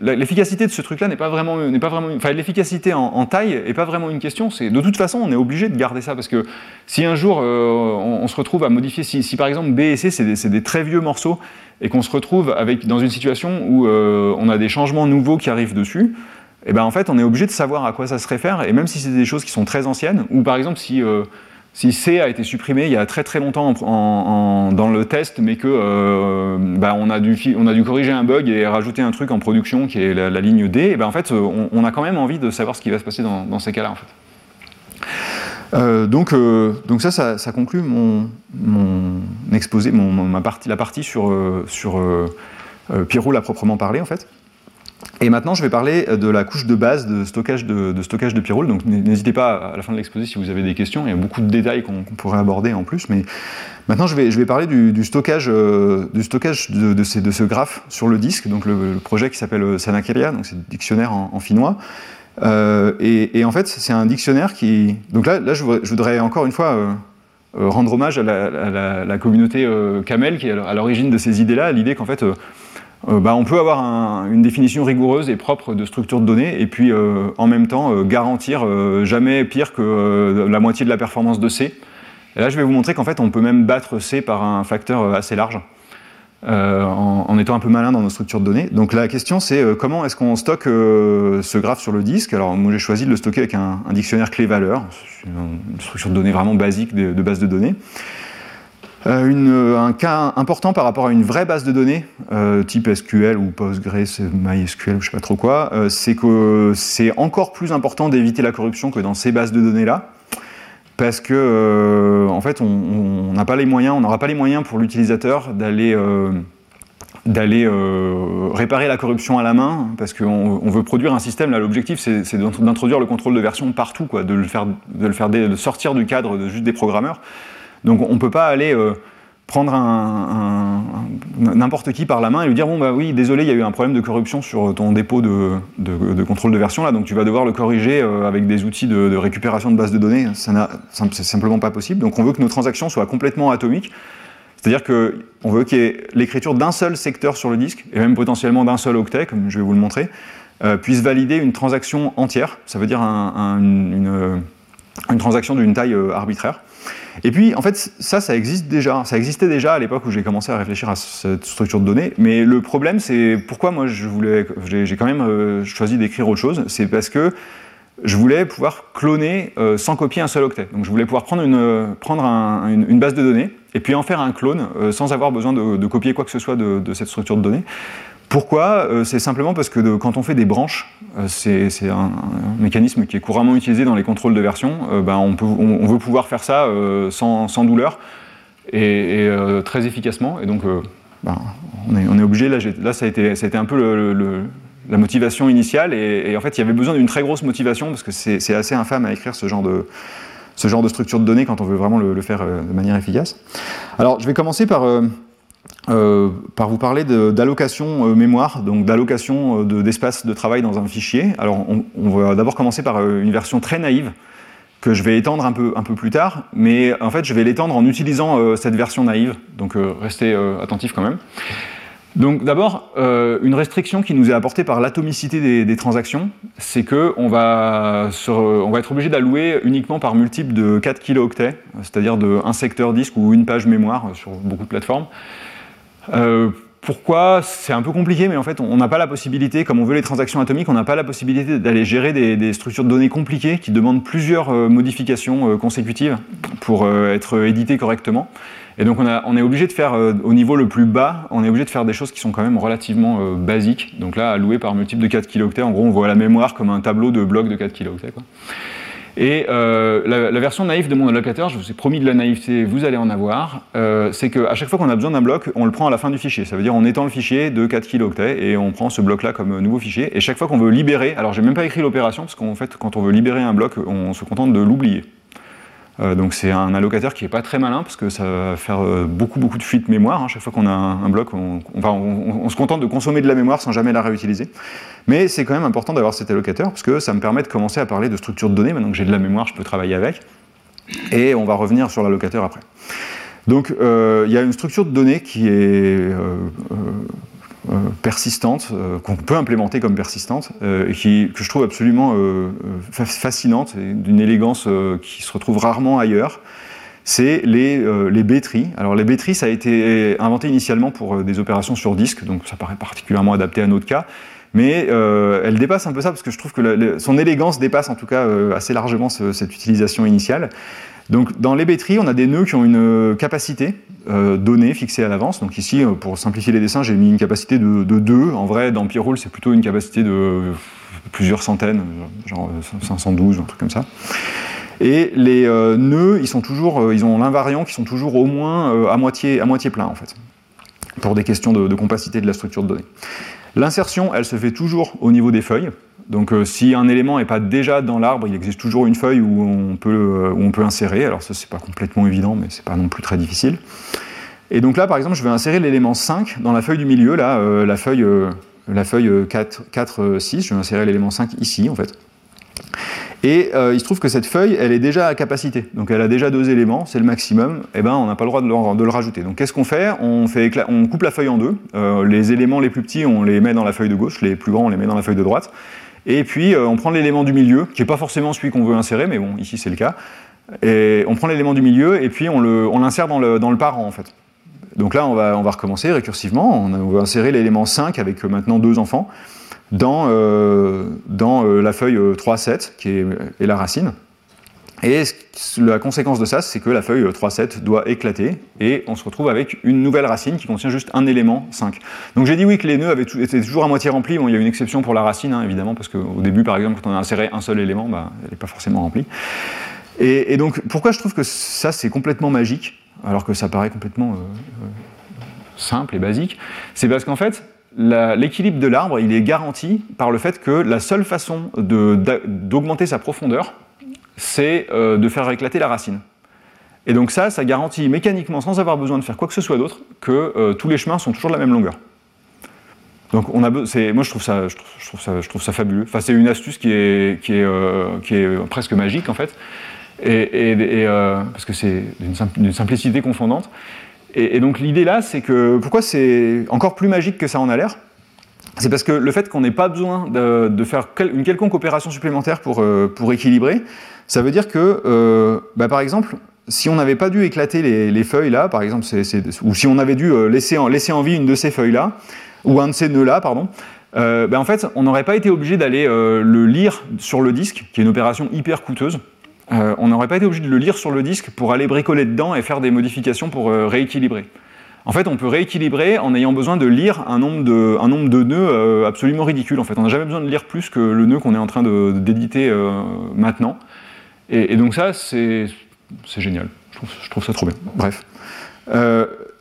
l'efficacité de ce truc-là n'est pas vraiment, n'est pas vraiment, enfin l'efficacité en, taille n'est pas vraiment une question. C'est de toute façon, on est obligé de garder ça parce que si un jour euh, on, se retrouve à modifier, si, par exemple B et C c'est des, très vieux morceaux et qu'on se retrouve avec dans une situation où euh, on a des changements nouveaux qui arrivent dessus et eh ben en fait, on est obligé de savoir à quoi ça se réfère, et même si c'est des choses qui sont très anciennes, ou par exemple si, euh, si C a été supprimé il y a très très longtemps dans le test, mais que euh, bah, on, a dû, on a dû corriger un bug et rajouter un truc en production qui est la, ligne D, et ben en fait, on, a quand même envie de savoir ce qui va se passer dans, ces cas-là. En fait. Euh, donc, donc ça, ça, conclut mon, exposé, mon, ma partie, la partie sur, sur à proprement parler en fait. Et maintenant, je vais parler de la couche de base de stockage de, de stockage de. Donc, n'hésitez pas à la fin de l'exposé si vous avez des questions. Il y a beaucoup de détails qu'on pourrait aborder en plus. Mais maintenant, je vais, je vais parler du, stockage, du stockage de, de, ce graphe sur le disque. Donc, le, projet qui s'appelle Sanakeria, donc c'est le dictionnaire en, finnois. et, en fait, c'est un dictionnaire qui. Donc là, là je, voudrais, encore une fois rendre hommage à la, la communauté Camel qui est à l'origine de ces idées-là, l'idée qu'en fait euh, bah, on peut avoir une définition rigoureuse et propre de structure de données, et puis euh, en même temps euh, garantir jamais pire que la moitié de la performance de C. Et là, je vais vous montrer qu'en fait, on peut même battre C par un facteur assez large, en, étant un peu malin dans nos structures de données. Donc la question, c'est comment est-ce qu'on stocke ce graphe sur le disque? Alors moi, j'ai choisi de le stocker avec un, dictionnaire clé-valeur, une structure de données vraiment basique de base de données. Euh, euh, un cas important par rapport à une vraie base de données, euh, type SQL ou Postgres, MySQL, je sais pas trop quoi, c'est que c'est encore plus important d'éviter la corruption que dans ces bases de données-là, parce que en fait, on n'a pas les moyens, on n'aura pas les moyens pour l'utilisateur d'aller réparer la corruption à la main, parce qu'on veut produire un système, là l'objectif c'est d'introduire le contrôle de version partout, quoi, de le faire, de sortir du cadre juste des programmeurs. Donc on ne peut pas aller euh, prendre n'importe qui par la main et lui dire bon bah oui désolé il y a eu un problème de corruption sur ton dépôt de, contrôle de version là. Donc tu vas devoir le corriger euh, avec des outils de, récupération de base de données. C'est simplement pas possible. Donc on veut que nos transactions soient complètement atomiques. C'est-à-dire qu'on veut qu'il y ait l'écriture d'un seul secteur sur le disque et même potentiellement d'un seul octet comme je vais vous le montrer euh, puisse valider une transaction entière. Ça veut dire une, transaction d'une taille arbitraire et puis, en fait, ça, ça existe déjà. Ça existait déjà à l'époque où j'ai commencé à réfléchir à cette structure de données. Mais le problème, c'est pourquoi moi, je voulais, j'ai quand même euh, choisi d'écrire autre chose. C'est parce que je voulais pouvoir cloner euh, sans copier un seul octet. Donc, je voulais pouvoir prendre une, une, base de données et puis en faire un clone euh, sans avoir besoin de, copier quoi que ce soit de cette structure de données. Pourquoi? Euh, C'est simplement parce que quand on fait des branches, euh, c'est un, mécanisme qui est couramment utilisé dans les contrôles de version, euh, ben, on, veut pouvoir faire ça sans, douleur et, très efficacement. Et donc, ben, on, est, obligé, là, ça, a été, un peu la motivation initiale, et, en fait, il y avait besoin d'une très grosse motivation, parce que c'est assez infâme à écrire ce genre de, structure de données quand on veut vraiment le, faire de manière efficace. Alors, je vais commencer par par vous parler d'allocation euh, mémoire, donc d'allocation euh, d'espace de, travail dans un fichier. Alors on, va d'abord commencer par une version très naïve que je vais étendre un peu, un peu plus tard, mais en fait je vais l'étendre en utilisant cette version naïve, donc restez attentifs quand même. Donc d'abord, une restriction qui nous est apportée par l'atomicité des, transactions, c'est qu'on va, on va être obligé d'allouer uniquement par multiple de 4 kilooctets, c'est-à-dire de secteur disque ou une page mémoire sur beaucoup de plateformes. Euh, pourquoi? C'est un peu compliqué, mais en fait, on n'a pas la possibilité, comme on veut les transactions atomiques, on n'a pas la possibilité d'aller gérer des, structures de données compliquées qui demandent plusieurs euh, modifications euh, consécutives pour être éditées correctement. Et donc, on, est obligé de faire, au niveau le plus bas, on est obligé de faire des choses qui sont quand même relativement basiques. Donc là, alloué par multiple de 4 kilooctets, en gros, on voit la mémoire comme un tableau de blocs de 4 kilooctets. Et euh, la, version naïve de mon allocateur, je vous ai promis de la naïveté, vous allez en avoir, euh, c'est qu'à chaque fois qu'on a besoin d'un bloc, on le prend à la fin du fichier. Ça veut dire on étend le fichier de 4 kilooctets et on prend ce bloc-là comme nouveau fichier. Et chaque fois qu'on veut libérer, alors j'ai même pas écrit l'opération parce qu'en fait, quand on veut libérer un bloc, on se contente de l'oublier. Euh, donc c'est un allocateur qui n'est pas très malin parce que ça va faire euh, beaucoup beaucoup de fuites mémoire. Hein. Chaque fois qu'on a un, bloc, on, se contente de consommer de la mémoire sans jamais la réutiliser. Mais c'est quand même important d'avoir cet allocateur parce que ça me permet de commencer à parler de structure de données. Maintenant que j'ai de la mémoire, je peux travailler avec. Et on va revenir sur l'allocateur après. Donc euh, il y a une structure de données qui est persistante, euh, qu'on peut implémenter comme persistante, euh, et qui, que je trouve absolument fascinante, d'une élégance qui se retrouve rarement ailleurs, c'est les, les B-trees. Alors les B-trees, ça a été inventé initialement pour des opérations sur disque, donc ça paraît particulièrement adapté à notre cas, mais elle dépasse un peu ça parce que je trouve que son élégance dépasse en tout cas assez largement cette utilisation initiale. Donc dans les B-trees, on a des nœuds qui ont une capacité euh, données fixées à l'avance. Donc ici, euh, pour simplifier les dessins, j'ai mis une capacité de, 2. En vrai, dans Pyroul, c'est plutôt une capacité de plusieurs centaines, genre 512, un truc comme ça. Et les euh, nœuds, ils, sont toujours, ils ont l'invariant qui sont toujours au moins à, moitié, à moitié plein, en fait, pour des questions de, compacité de la structure de données. L'insertion, elle se fait toujours au niveau des feuilles. Donc si un élément n'est pas déjà dans l'arbre, il existe toujours une feuille où on peut, où on peut insérer. Alors ça, c'est pas complètement évident, mais c'est pas non plus très difficile. Et donc là, par exemple, je vais insérer l'élément 5 dans la feuille du milieu, là, la feuille, la feuille 4, 4, 6, je vais insérer l'élément 5 ici, en fait. Et euh, il se trouve que cette feuille, elle est déjà à capacité. Donc elle a déjà deux éléments, c'est le maximum. Et eh ben, on n'a pas le droit de le, rajouter. Donc qu'est-ce qu'on fait? On, fait on coupe la feuille en deux. Euh, les éléments les plus petits, on les met dans la feuille de gauche. Les plus grands, on les met dans la feuille de droite. Et puis euh, on prend l'élément du milieu, qui n'est pas forcément celui qu'on veut insérer, mais bon, ici c'est le cas. Et on prend l'élément du milieu et puis on l'insère dans le, dans le parent en fait. Donc là, on va, on va recommencer récursivement. On, on va insérer l'élément 5 avec maintenant deux enfants dans, euh, dans euh, la feuille 3,7 euh, qui est, la racine. Et la conséquence de ça, c'est que la feuille 3,7 doit éclater et on se retrouve avec une nouvelle racine qui contient juste un élément 5. Donc j'ai dit oui que les nœuds étaient toujours à moitié remplis. Bon, il y a une exception pour la racine, hein, évidemment, parce qu'au début, par exemple, quand on a inséré un seul élément, bah, elle n'est pas forcément remplie. Et, donc pourquoi je trouve que ça, c'est complètement magique, alors que ça paraît complètement simple et basique C'est parce qu'en fait, l'équilibre de l'arbre, il est garanti par le fait que la seule façon d'augmenter sa profondeur, c'est euh, de faire éclater la racine. Et donc ça, ça garantit mécaniquement, sans avoir besoin de faire quoi que ce soit d'autre, que euh, tous les chemins sont toujours de la même longueur. Donc on a, moi je trouve ça, je trouve, ça, je trouve ça fabuleux. Enfin, c'est une astuce qui est, qui est, euh, qui est presque magique en fait, et, parce que c'est d'une simplicité confondante. Et, donc l'idée là, c'est que pourquoi c'est encore plus magique que ça en a l'air? C'est parce que le fait qu'on n'ait pas besoin de, faire une quelconque opération supplémentaire pour, pour équilibrer, ça veut dire que, euh, bah, par exemple, si on n'avait pas dû éclater les, feuilles là, par exemple, ou si on avait dû euh, laisser en, laisser en vie une de ces feuilles là, ou un de ces nœuds là, pardon, bah, en fait, on n'aurait pas été obligé d'aller le lire sur le disque, qui est une opération hyper coûteuse. Euh, on n'aurait pas été obligé de le lire sur le disque pour aller bricoler dedans et faire des modifications pour euh, rééquilibrer. En fait, on peut rééquilibrer en ayant besoin de lire un nombre de, un nombre de nœuds euh, absolument ridicule. En fait, on n'a jamais besoin de lire plus que le nœud qu'on est en train d'éditer maintenant. Et, donc ça, c'est génial. Je trouve, ça trop bien. Bref.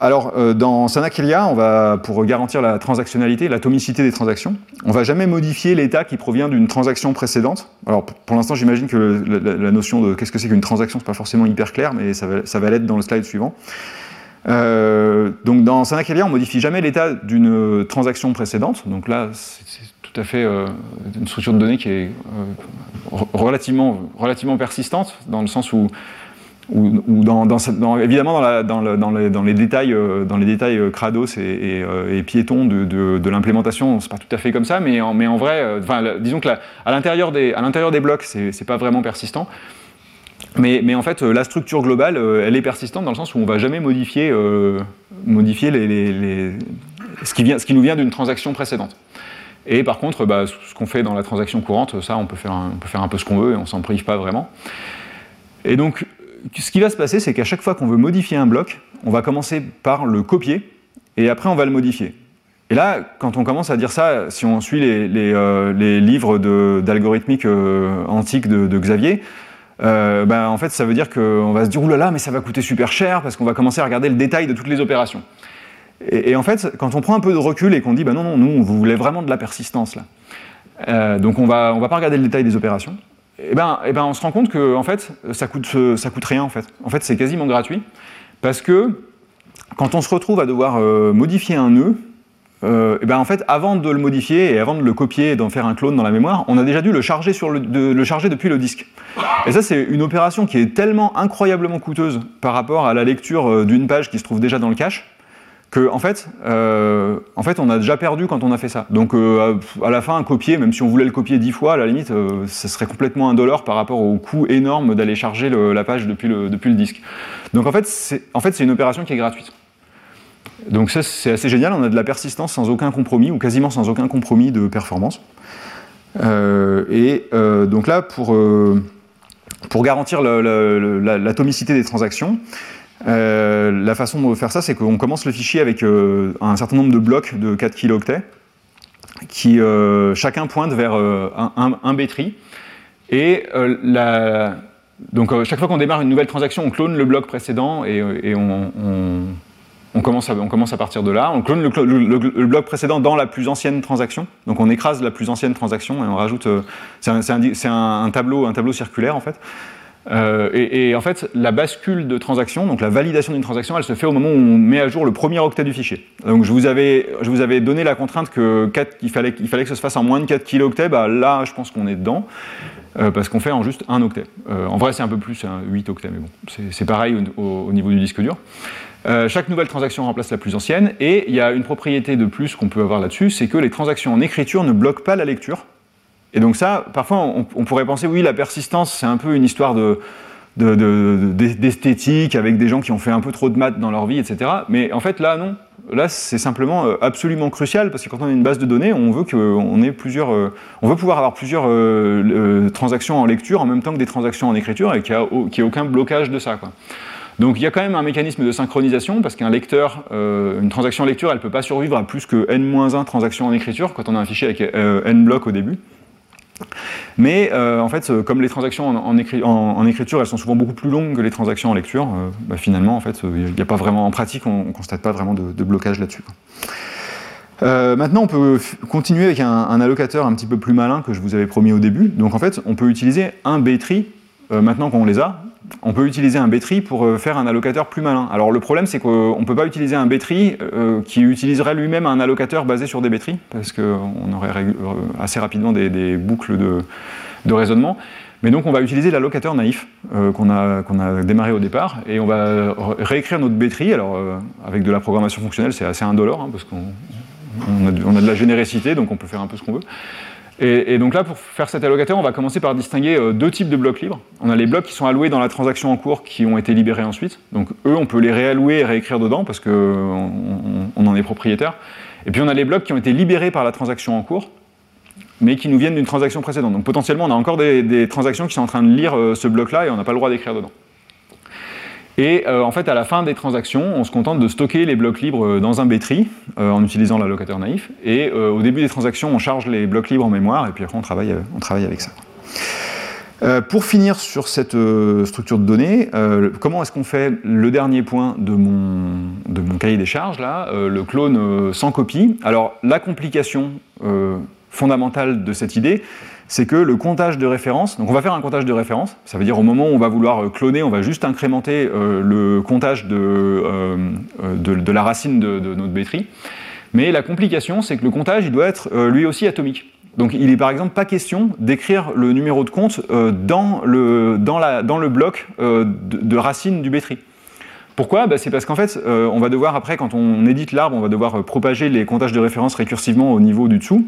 Alors, euh, dans Sanakelia, on va, pour garantir la transactionnalité, l'atomicité des transactions, on va jamais modifier l'état qui provient d'une transaction précédente. Alors, pour, l'instant, j'imagine que la, notion de qu'est-ce que c'est qu'une transaction, n'est pas forcément hyper clair, mais ça va, l'être dans le slide suivant. Euh, donc, dans Sanakelia, on modifie jamais l'état d'une transaction précédente. Donc là, c'est tout à fait euh, une structure de données qui est relativement, relativement persistante, dans le sens où évidemment dans, les, détails, euh, dans euh, crados et, euh, piétons de, l'implémentation, c'est pas tout à fait comme ça, mais en, vrai, disons que à l'intérieur des, des blocs, c'est pas vraiment persistant. Mais, en fait, la structure globale, elle est persistante dans le sens où on va jamais modifier, ce qui nous vient d'une transaction précédente. Et par contre, bah, ce qu'on fait dans la transaction courante, ça, on peut faire un, peu ce qu'on veut et on s'en prive pas vraiment. Et donc, ce qui va se passer, c'est qu'à chaque fois qu'on veut modifier un bloc, on va commencer par le copier, et après on va le modifier. Et là, quand on commence à dire ça, si on suit les, euh, livres d'algorithmique euh, antiques de, Xavier, euh, ben, en fait, ça veut dire qu'on va se dire, oulala, mais ça va coûter super cher, parce qu'on va commencer à regarder le détail de toutes les opérations. Et, en fait, quand on prend un peu de recul et qu'on dit, ben non, non, nous, vous voulez vraiment de la persistance, là. donc on va, on va pas regarder le détail des opérations, eh ben, eh ben, on se rend compte que en fait, ça coûte, ça coûte rien en fait. En fait, c'est quasiment gratuit parce que quand on se retrouve à devoir euh, modifier un nœud, euh, eh ben, en fait, avant de le modifier et avant de le copier et d'en faire un clone dans la mémoire, on a déjà dû le charger, sur le, le charger depuis le disque. Et ça, c'est une opération qui est tellement incroyablement coûteuse par rapport à la lecture euh, d'une page qui se trouve déjà dans le cache que en fait, euh, en fait, on a déjà perdu quand on a fait ça. Donc euh, à la fin, un copier, même si on voulait le copier dix fois, à la limite, euh, ça serait complètement un dollar par rapport au coût énorme d'aller charger la page depuis le, disque. Donc en fait, c'est en fait, une opération qui est gratuite. Donc ça, c'est assez génial. On a de la persistance sans aucun compromis, ou quasiment sans aucun compromis de performance. et donc là, pour, pour garantir l'atomicité des transactions, euh, la façon de faire ça, c'est qu'on commence le fichier avec euh, un certain nombre de blocs de 4 kilooctets qui euh, chacun pointe vers un, un, Et donc chaque fois qu'on démarre une nouvelle transaction, on clone le bloc précédent et, on, On commence, à, on commence à partir de là, on clone le, bloc précédent dans la plus ancienne transaction, donc on écrase la plus ancienne transaction et on rajoute, c'est un, tableau, un tableau circulaire en fait, euh, et, en fait, la bascule de transaction, donc la validation d'une transaction, elle se fait au moment où on met à jour le premier octet du fichier. Donc je vous avais, je vous avais donné la contrainte que 4, il, fallait, il fallait que ça se fasse en moins de 4 kilooctets, bah là je pense qu'on est dedans, euh, parce qu'on fait en juste un octet. Euh, en vrai c'est un peu plus, 8 octets, mais bon, c'est pareil au, niveau du disque dur. chaque nouvelle transaction remplace la plus ancienne, et il y a une propriété de plus qu'on peut avoir là-dessus, c'est que les transactions en écriture ne bloquent pas la lecture, et donc ça, parfois, on, pourrait penser, oui, la persistance, c'est un peu une histoire de, d'esthétique avec des gens qui ont fait un peu trop de maths dans leur vie, etc. Mais en fait, là, non. Là, c'est simplement euh, absolument crucial parce que quand on a une base de données, on veut qu'on ait plusieurs, euh, on veut pouvoir avoir plusieurs euh, transactions en lecture en même temps que des transactions en écriture et qu'il n'y ait aucun blocage de ça. Donc il y a quand même un mécanisme de synchronisation parce qu'un lecteur, une transaction lecture, elle ne peut pas survivre à plus que n-1 transactions en écriture quand on a un fichier avec n blocs au début. Mais euh, en fait, euh, comme les transactions en, écriture, elles sont souvent beaucoup plus longues que les transactions en lecture, euh, bah, finalement, en fait, il n'y a pas vraiment, en pratique, on ne constate pas vraiment de, blocage là-dessus. maintenant, on peut continuer avec un, allocateur un petit peu plus malin que je vous avais promis au début. Donc en fait, on peut utiliser un B-tree, maintenant qu'on les a, on peut utiliser un B-tree pour euh, faire un allocateur plus malin. Alors le problème c'est qu'on ne peut pas utiliser un B-tree euh, qui utiliserait lui-même un allocateur basé sur des B-trees, parce qu'on aurait euh, assez rapidement des, boucles de, raisonnement. Mais donc on va utiliser l'allocateur naïf qu'on a, démarré au départ, et on va réécrire notre B-tree. Alors avec de la programmation fonctionnelle c'est assez indolore, hein, parce qu'on on a de la générosité, donc on peut faire un peu ce qu'on veut. Et, donc là, pour faire cet allocateur, on va commencer par distinguer euh, deux types de blocs libres. On a les blocs qui sont alloués dans la transaction en cours qui ont été libérés ensuite. Donc eux, on peut les réallouer et réécrire dedans parce qu'on on en est propriétaire. Et puis on a les blocs qui ont été libérés par la transaction en cours, mais qui nous viennent d'une transaction précédente. Donc potentiellement, on a encore des, transactions qui sont en train de lire euh, ce bloc-là et on n'a pas le droit d'écrire dedans. Et euh, en fait, à la fin des transactions, on se contente de stocker les blocs libres euh, dans un B-tree euh, en utilisant l'allocateur naïf. Et au début des transactions, on charge les blocs libres en mémoire et puis après, on travaille, on travaille avec ça. pour finir sur cette structure de données, comment est-ce qu'on fait le dernier point de mon, de mon cahier des charges, là, le clone sans copie? Alors, la complication fondamentale de cette idée, c'est que le comptage de référence, donc on va faire un comptage de référence, ça veut dire au moment où on va vouloir euh, cloner, on va juste incrémenter euh, le comptage de, euh, de, la racine de, notre B-tree. Mais la complication, c'est que le comptage, il doit être lui aussi atomique. Donc il n'est par exemple pas question d'écrire le numéro de compte dans, le, bloc de, racine du B-tree. Pourquoi? Bah, C'est parce qu'en fait, on va devoir, après, quand on édite l'arbre, on va devoir propager les comptages de référence récursivement au niveau du dessous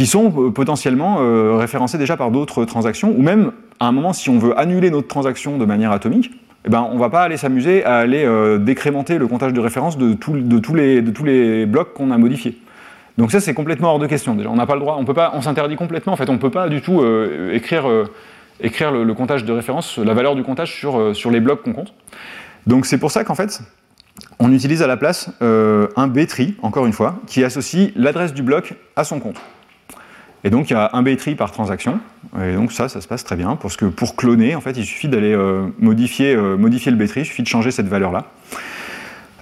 qui sont euh, potentiellement euh, référencés déjà par d'autres transactions, ou même à un moment, si on veut annuler notre transaction de manière atomique, eh ben, on ne va pas aller s'amuser à aller euh, décrémenter le comptage de référence de, tous, les, blocs qu'on a modifiés. Donc ça, c'est complètement hors de question. Déjà, on n'a pas le droit, on peut pas, on s'interdit complètement. En fait, on ne peut pas du tout écrire, écrire le, comptage de référence, la valeur du comptage sur, sur les blocs qu'on compte. Donc c'est pour ça qu'en fait, on utilise à la place un B-tree, encore une fois, qui associe l'adresse du bloc à son compte. Et donc il y a un B-tree par transaction, et donc ça, ça se passe très bien, parce que pour cloner, en fait, il suffit d'aller euh, modifier, euh, modifier le B-tree, il suffit de changer cette valeur-là.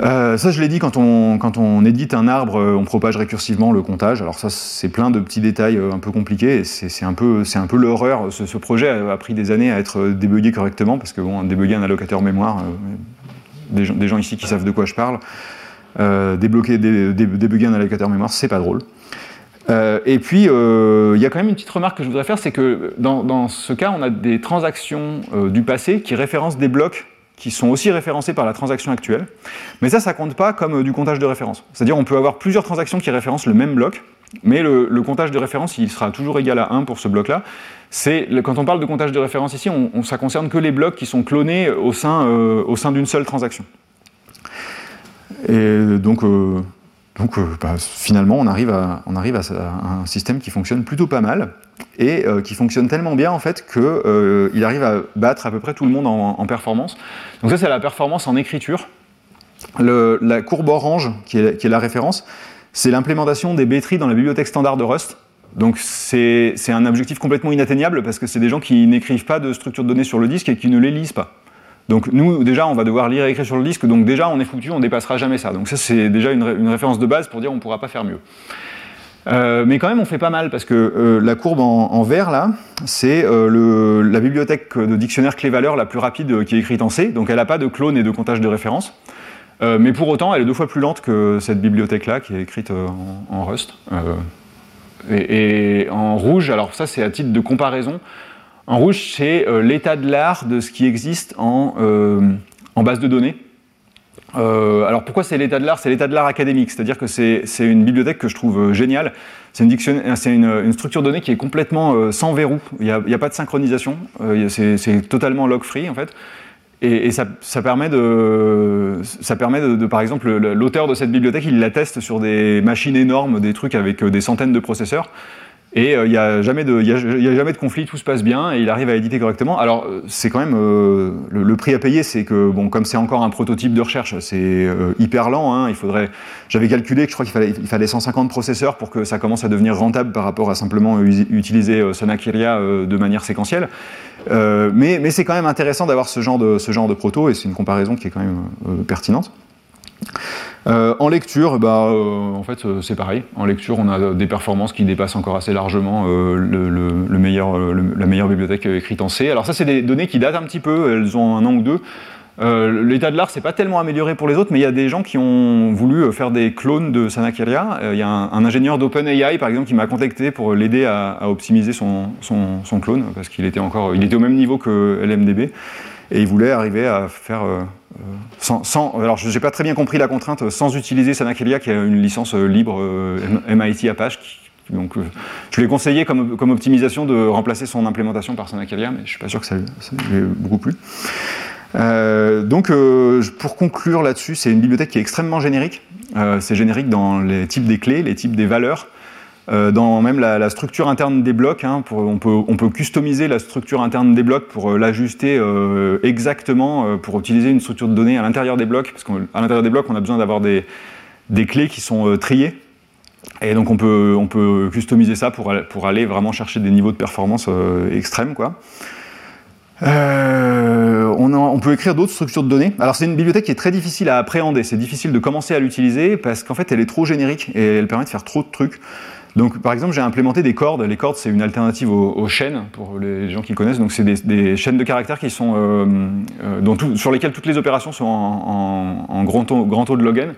Euh, ça, je l'ai dit, quand on, édite un arbre, on propage récursivement le comptage. Alors ça, c'est plein de petits détails un peu compliqués, c'est un peu, l'horreur. Ce, projet a, pris des années à être débugué correctement, parce que bon, débugger un allocateur mémoire, des, gens, ici qui savent de quoi je parle, débloquer, débugger un allocateur mémoire, c'est pas drôle. Euh, et puis, euh, il y a quand même une petite remarque que je voudrais faire, c'est que dans, ce cas, on a des transactions euh, du passé qui référencent des blocs qui sont aussi référencés par la transaction actuelle. Mais ça, ça compte pas comme du comptage de référence. C'est-à-dire, on peut avoir plusieurs transactions qui référencent le même bloc, mais le, comptage de référence, il sera toujours égal à 1 pour ce bloc-là. Quand on parle de comptage de référence ici, on, ça concerne que les blocs qui sont clonés au sein, au sein d'une seule transaction. Et donc, donc euh, bah, finalement, on arrive, à, un système qui fonctionne plutôt pas mal et euh, qui fonctionne tellement bien en fait qu'il euh, arrive à battre à peu près tout le monde en, performance. Donc ça, c'est la performance en écriture. la courbe orange, qui est, la référence, c'est l'implémentation des B-trees dans la bibliothèque standard de Rust. Donc c'est un objectif complètement inatteignable parce que c'est des gens qui n'écrivent pas de structure de données sur le disque et qui ne les lisent pas. Donc nous, déjà, on va devoir lire et écrire sur le disque, donc déjà, on est foutu, on dépassera jamais ça. Donc ça, c'est déjà une, référence de base pour dire on ne pourra pas faire mieux. Euh, mais quand même, on fait pas mal parce que euh, la courbe en, vert là, c'est euh, la bibliothèque de dictionnaire clé-valeur la plus rapide qui est écrite en C. Donc elle n'a pas de clone et de comptage de référence. Mais pour autant, elle est deux fois plus lente que cette bibliothèque-là qui est écrite en, Rust. Et, en rouge, alors ça c'est à titre de comparaison. En rouge, c'est l'état de l'art de ce qui existe en, en base de données. Euh, alors pourquoi c'est l'état de l'art? C'est l'état de l'art académique, c'est-à-dire que c'est une bibliothèque que je trouve euh, géniale. C'est une, une, une, structure de données qui est complètement euh, sans verrou, il n'y a, pas de synchronisation, euh, c'est totalement log-free en fait. Et, ça, permet de, ça permet de par exemple, l'auteur de cette bibliothèque, il la teste sur des machines énormes, des trucs avec des centaines de processeurs. Et il euh, n'y a, jamais de, conflit, tout se passe bien et il arrive à éditer correctement. Alors euh, c'est quand même euh, le, prix à payer, c'est que bon, comme c'est encore un prototype de recherche, c'est hyper lent. Hein, il faudrait, j'avais calculé que je crois qu'il fallait, il fallait 150 processeurs pour que ça commence à devenir rentable par rapport à simplement utiliser Sonakiria de manière séquentielle. mais, c'est quand même intéressant d'avoir ce genre de proto et c'est une comparaison qui est quand même pertinente. Euh, en lecture, bah, euh, en fait, c'est pareil. En lecture, on a des performances qui dépassent encore assez largement euh, le, le, le, meilleur, le, la meilleure bibliothèque écrite en C. Alors ça, c'est des données qui datent un petit peu, elles ont un an ou deux. Euh, L'état de l'art, c'est pas tellement amélioré pour les autres, mais il y a des gens qui ont voulu faire des clones de Sanakiria. Il y a un, ingénieur d'OpenAI, par exemple, qui m'a contacté pour l'aider à, optimiser son, son, son clone, parce qu'il était encore, il était au même niveau que LMDB, et il voulait arriver à faire euh, sans, sans, alors, je n'ai pas très bien compris la contrainte, euh, sans utiliser Sanakelia, qui a une licence euh, libre MIT Apache. Qui, donc, je lui ai conseillé comme, comme, optimisation de remplacer son implémentation par Sanakelia, mais je ne suis pas sûr que ça, ça lui ait beaucoup plu. Euh, donc, euh, pour conclure là-dessus, c'est une bibliothèque qui est extrêmement générique. Euh, c'est générique dans les types des clés, les types des valeurs. Euh, dans même la, structure interne des blocs. Hein, on, peut, customiser la structure interne des blocs pour euh, l'ajuster euh, exactement pour utiliser une structure de données à l'intérieur des blocs, parce qu'à l'intérieur des blocs, on a besoin d'avoir des, clés qui sont triées. Et donc on peut, customiser ça pour, aller vraiment chercher des niveaux de performance extrêmes. On, peut écrire d'autres structures de données. Alors c'est une bibliothèque qui est très difficile à appréhender. C'est difficile de commencer à l'utiliser parce qu'en fait elle est trop générique et elle permet de faire trop de trucs. Donc, par exemple, j'ai implémenté des cordes. Les cordes, c'est une alternative aux, chaînes, pour les gens qui connaissent. Donc, c'est des, chaînes de caractères qui sont, euh, euh, sur lesquelles toutes les opérations sont en, grand, taux, de log n.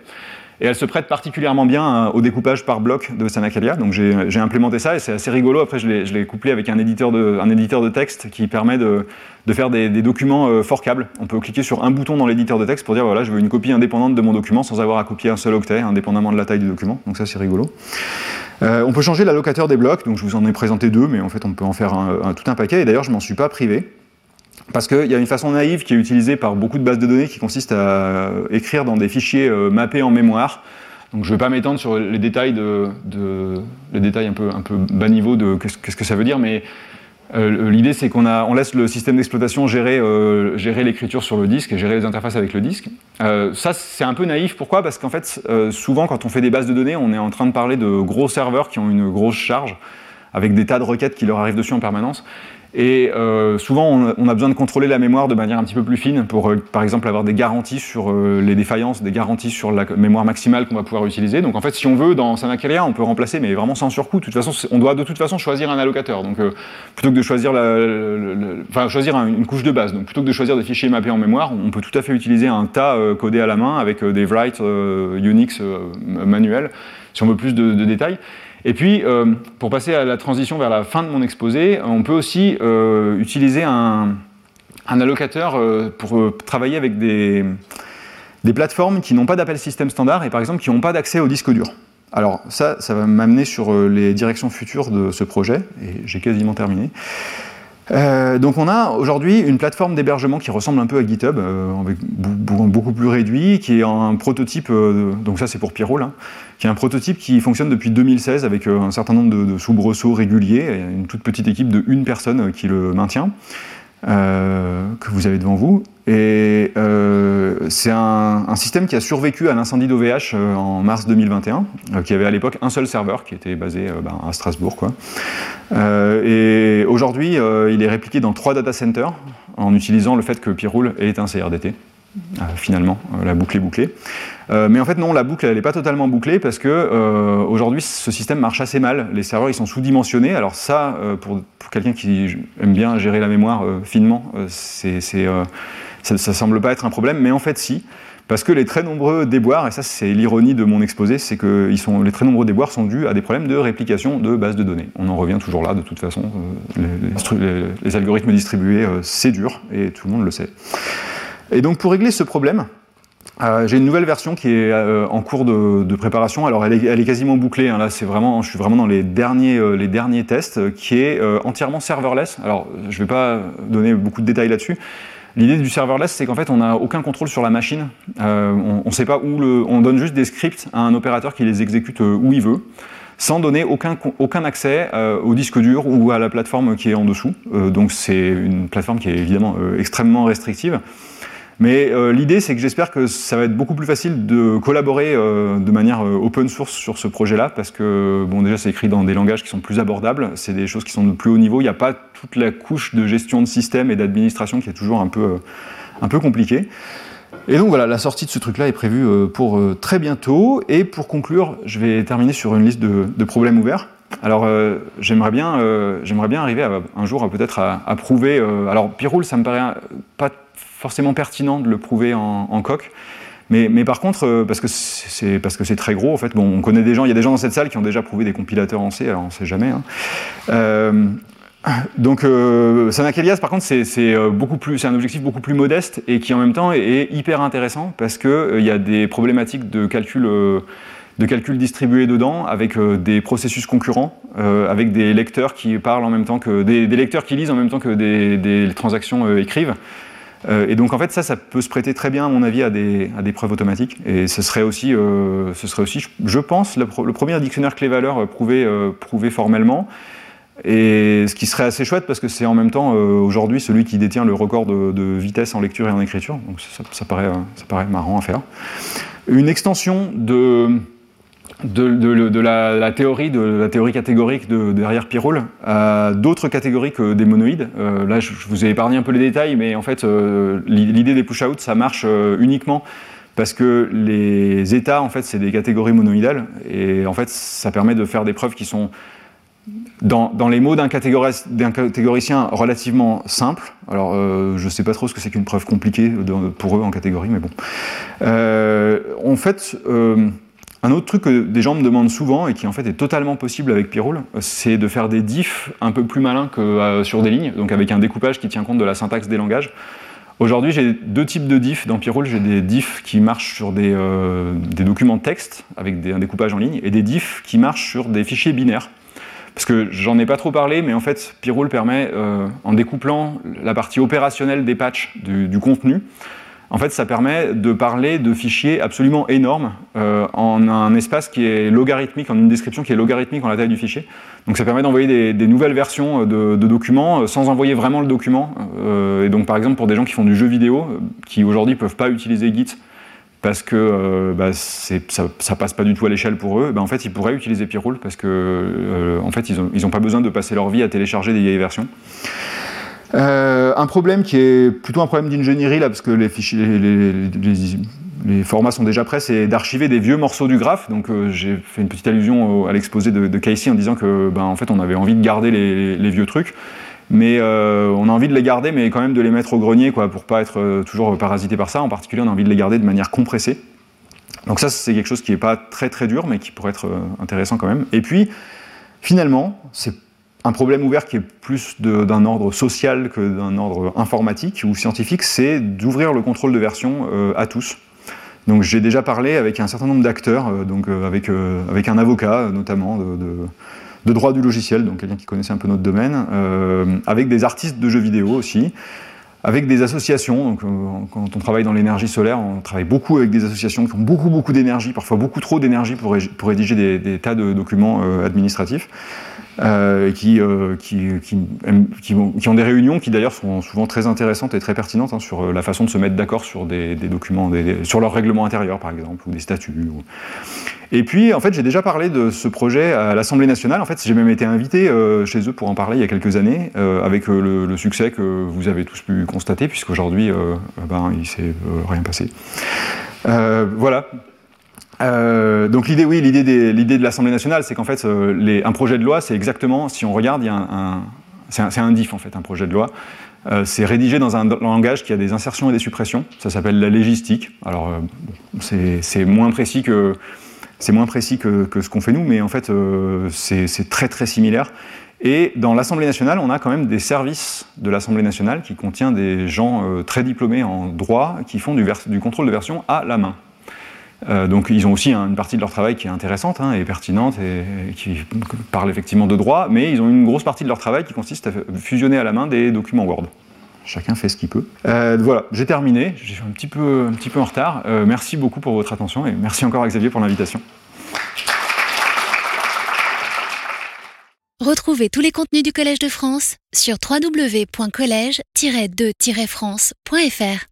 Et elles se prêtent particulièrement bien au découpage par bloc de Sanacalia. Donc, j'ai implémenté ça et c'est assez rigolo. Après, je l'ai couplé avec un éditeur, de, texte qui permet de, faire des, des, documents euh, forcables. On peut cliquer sur un bouton dans l'éditeur de texte pour dire voilà, je veux une copie indépendante de mon document sans avoir à copier un seul octet, indépendamment de la taille du document. Donc, ça, c'est rigolo. Euh, on peut changer l'allocateur des blocs, donc je vous en ai présenté deux, mais en fait on peut en faire tout un paquet, et d'ailleurs je m'en suis pas privé, parce qu'il y a une façon naïve qui est utilisée par beaucoup de bases de données qui consiste à écrire dans des fichiers euh, mappés en mémoire. Donc je ne vais pas m'étendre sur les détails, de, les détails un peu, un peu bas niveau de que, que ça veut dire, mais euh, L'idée, c'est qu'on on laisse le système d'exploitation gérer, euh, gérer l'écriture sur le disque et gérer les interfaces avec le disque. Euh, ça, c'est un peu naïf. Pourquoi? Parce qu'en fait, souvent, quand on fait des bases de données, on est en train de parler de gros serveurs qui ont une grosse charge, avec des tas de requêtes qui leur arrivent dessus en permanence. Et euh, souvent, on, a besoin de contrôler la mémoire de manière un petit peu plus fine pour, euh, par exemple, avoir des garanties sur euh, les défaillances, des garanties sur la mémoire maximale qu'on va pouvoir utiliser. Donc, en fait, si on veut, dans Sanakeria, on peut remplacer, mais vraiment sans surcoût. De toute façon, on doit de toute façon choisir un allocateur. Donc, plutôt que de choisir, enfin, choisir un, une couche de base, donc plutôt que de choisir des fichiers mappés en mémoire, on peut tout à fait utiliser un tas codé à la main avec des write Unix manuels, si on veut plus de détails. Et puis, euh, pour passer à la transition vers la fin de mon exposé, on peut aussi euh, utiliser un, allocateur euh, pour euh, travailler avec des, des plateformes qui n'ont pas d'appel système standard et par exemple qui n'ont pas d'accès au disque dur. Alors ça, ça va m'amener sur euh, les directions futures de ce projet, et j'ai quasiment terminé. Euh, donc on a aujourd'hui une plateforme d'hébergement qui ressemble un peu à GitHub, euh, beaucoup plus réduit, qui est un prototype, euh, donc ça c'est pour là, qui est un prototype qui fonctionne depuis 2016 avec un certain nombre de, de soubresauts réguliers, et une toute petite équipe de une personne qui le maintient. Euh, que vous avez devant vous. Et euh, c'est un, système qui a survécu à l'incendie d'OVH euh, en mars 2021, euh, qui avait à l'époque un seul serveur qui était basé ben, à Strasbourg. Quoi. et aujourd'hui, il est répliqué dans trois data centers en utilisant le fait que Pyroul est un CRDT. Euh, finalement, euh, la boucle est bouclée. Euh, mais en fait, non, la boucle, elle n'est pas totalement bouclée parce que aujourd'hui, ce système marche assez mal. Les serveurs, ils sont sous-dimensionnés. Alors ça, pour, quelqu'un qui aime bien gérer la mémoire finement, ça ne semble pas être un problème, mais en fait, si. Parce que les très nombreux déboires, et ça c'est l'ironie de mon exposé, c'est que sont, les très nombreux déboires sont dus à des problèmes de réplication de bases de données. On en revient toujours là, de toute façon. Les algorithmes distribués, c'est dur, et tout le monde le sait. Et donc pour régler ce problème, euh, j'ai une nouvelle version qui est euh, en cours de, préparation. Alors elle est, quasiment bouclée. Hein. Là, c'est vraiment, je suis vraiment dans les derniers, euh, tests, qui est entièrement serverless. Alors je ne vais pas donner beaucoup de détails là-dessus. L'idée du serverless, c'est qu'en fait, on n'a aucun contrôle sur la machine. on ne sait pas où on donne juste des scripts à un opérateur qui les exécute où il veut sans donner aucun accès au disque dur ou à la plateforme qui est en dessous. donc c'est une plateforme qui est évidemment extrêmement restrictive. Mais euh, l'idée, c'est que j'espère que ça va être beaucoup plus facile de collaborer euh, de manière euh, open source sur ce projet-là, parce que, bon, déjà, c'est écrit dans des langages qui sont plus abordables, c'est des choses qui sont de plus haut niveau, il n'y a pas toute la couche de gestion de système et d'administration qui est toujours un peu, un peu compliquée. Et donc voilà, la sortie de ce truc-là est prévue pour très bientôt. Et pour conclure, je vais terminer sur une liste de, problèmes ouverts. Alors j'aimerais bien, j'aimerais bien arriver un jour peut-être à, à, prouver. alors Pyroul, ça me paraît pas forcément pertinent de le prouver en, coq. Mais, mais, par contre, euh, parce que c'est très gros, en fait, bon, on connaît des gens, il y a des gens dans cette salle qui ont déjà prouvé des compilateurs en C, alors on ne sait jamais. Hein. Euh, donc, euh, Sanakelias, par contre, c'est euh, c'est un objectif beaucoup plus modeste et qui en même temps est, hyper intéressant parce que il y a des problématiques de calcul. de calcul distribué dedans, avec des processus concurrents, avec des lecteurs qui parlent en même temps que des, lecteurs qui lisent en même temps que des, des transactions écrivent. Euh, et donc en fait ça, ça peut se prêter très bien à mon avis à des, à des preuves automatiques. Et ce serait aussi, euh, ce serait aussi je pense, le, premier dictionnaire clé-valeur euh, prouvé, prouvé formellement. Et ce qui serait assez chouette parce que c'est en même temps aujourd'hui celui qui détient le record de, vitesse en lecture et en écriture. Donc ça, paraît, ça paraît marrant à faire. Une extension de de, la, théorie, de la théorie catégorique de, derrière Pyroul à d'autres catégories que des monoïdes. Euh, là, je, vous ai épargné un peu les détails, mais en fait, euh, l'idée des push-outs, ça marche euh, uniquement parce que les états, en fait, c'est des catégories monoïdales, et en fait, ça permet de faire des preuves qui sont dans, les mots d'un catégoricien relativement simples. Alors, je ne sais pas trop ce que c'est qu'une preuve compliquée pour eux en catégorie, mais bon. en fait, un autre truc que des gens me demandent souvent et qui en fait est totalement possible avec Pyroul, c'est de faire des diffs un peu plus malins que euh, sur des lignes, donc avec un découpage qui tient compte de la syntaxe des langages. Aujourd'hui, j'ai deux types de diffs dans Pyroul. J'ai des diffs qui marchent sur des, euh, documents de texte avec un découpage en ligne et des diffs qui marchent sur des fichiers binaires. Parce que j'en ai pas trop parlé, mais en fait, Pyroul permet, euh, en découplant la partie opérationnelle des patchs du contenu, en fait, ça permet de parler de fichiers absolument énormes euh, en un espace qui est logarithmique, en une description qui est logarithmique en la taille du fichier. Donc ça permet d'envoyer des, nouvelles versions de, documents euh, sans envoyer vraiment le document. Euh, et donc par exemple pour des gens qui font du jeu vidéo, qui aujourd'hui peuvent pas utiliser Git parce que bah, ça, ne passe pas du tout à l'échelle pour eux, bah, en fait ils pourraient utiliser Pyroul parce que en fait ils n'ont pas besoin de passer leur vie à télécharger des vieilles versions. Euh, un problème qui est plutôt un problème d'ingénierie, là, parce que les, fichiers, les, formats sont déjà prêts, c'est d'archiver des vieux morceaux du graphe. Donc euh, j'ai fait une petite allusion à l'exposé de, Casey en disant que, ben, en fait, on avait envie de garder les, vieux trucs. Mais euh, on a envie de les garder, mais quand même de les mettre au grenier, quoi, pour pas être toujours parasité par ça. En particulier, on a envie de les garder de manière compressée. Donc ça, c'est quelque chose qui n'est pas très très dur, mais qui pourrait être intéressant quand même. Et puis, finalement, c'est un problème ouvert qui est plus d'un ordre social que d'un ordre informatique ou scientifique, c'est d'ouvrir le contrôle de version euh, à tous. Donc j'ai déjà parlé avec un certain nombre d'acteurs, euh, donc euh, avec, un avocat notamment de, de, droit du logiciel, donc quelqu'un qui connaissait un peu notre domaine, avec des artistes de jeux vidéo aussi, avec des associations. Donc, quand on travaille dans l'énergie solaire, on travaille beaucoup avec des associations qui ont beaucoup beaucoup d'énergie, parfois beaucoup trop d'énergie pour, rédiger des, tas de documents administratifs. Euh, qui, euh, qui, ont des réunions qui d'ailleurs sont souvent très intéressantes et très pertinentes hein, sur euh, la façon de se mettre d'accord sur des, documents, sur leur règlement intérieur par exemple, ou des statuts. Et puis, en fait, j'ai déjà parlé de ce projet à l'Assemblée nationale. En fait, j'ai même été invité euh, chez eux pour en parler il y a quelques années, euh, avec euh, le, succès que vous avez tous pu constater, puisqu'aujourd'hui, ben, il ne s'est rien passé. voilà. donc l'idée, oui, l'idée, de l'Assemblée nationale, c'est qu'en fait, un projet de loi, c'est exactement, si on regarde, c'est un, un, DIF en fait, un projet de loi. c'est rédigé dans un langage qui a des insertions et des suppressions. Ça s'appelle la légistique. Alors, c'est moins précis que c'est moins précis que, ce qu'on fait nous, mais en fait, euh, c'est très très similaire. Et dans l'Assemblée nationale, on a quand même des services de l'Assemblée nationale qui contient des gens euh, très diplômés en droit qui font du, contrôle de version à la main. Euh, donc ils ont aussi une partie de leur travail qui est intéressante hein, et pertinente et, qui parle effectivement de droit, mais ils ont une grosse partie de leur travail qui consiste à fusionner à la main des documents Word. Chacun fait ce qu'il peut. voilà, j'ai terminé. J'ai un petit peu, un petit peu en retard. merci beaucoup pour votre attention et merci encore à Xavier pour l'invitation. Retrouvez tous les contenus du Collège de France sur www.colège-2-france.fr.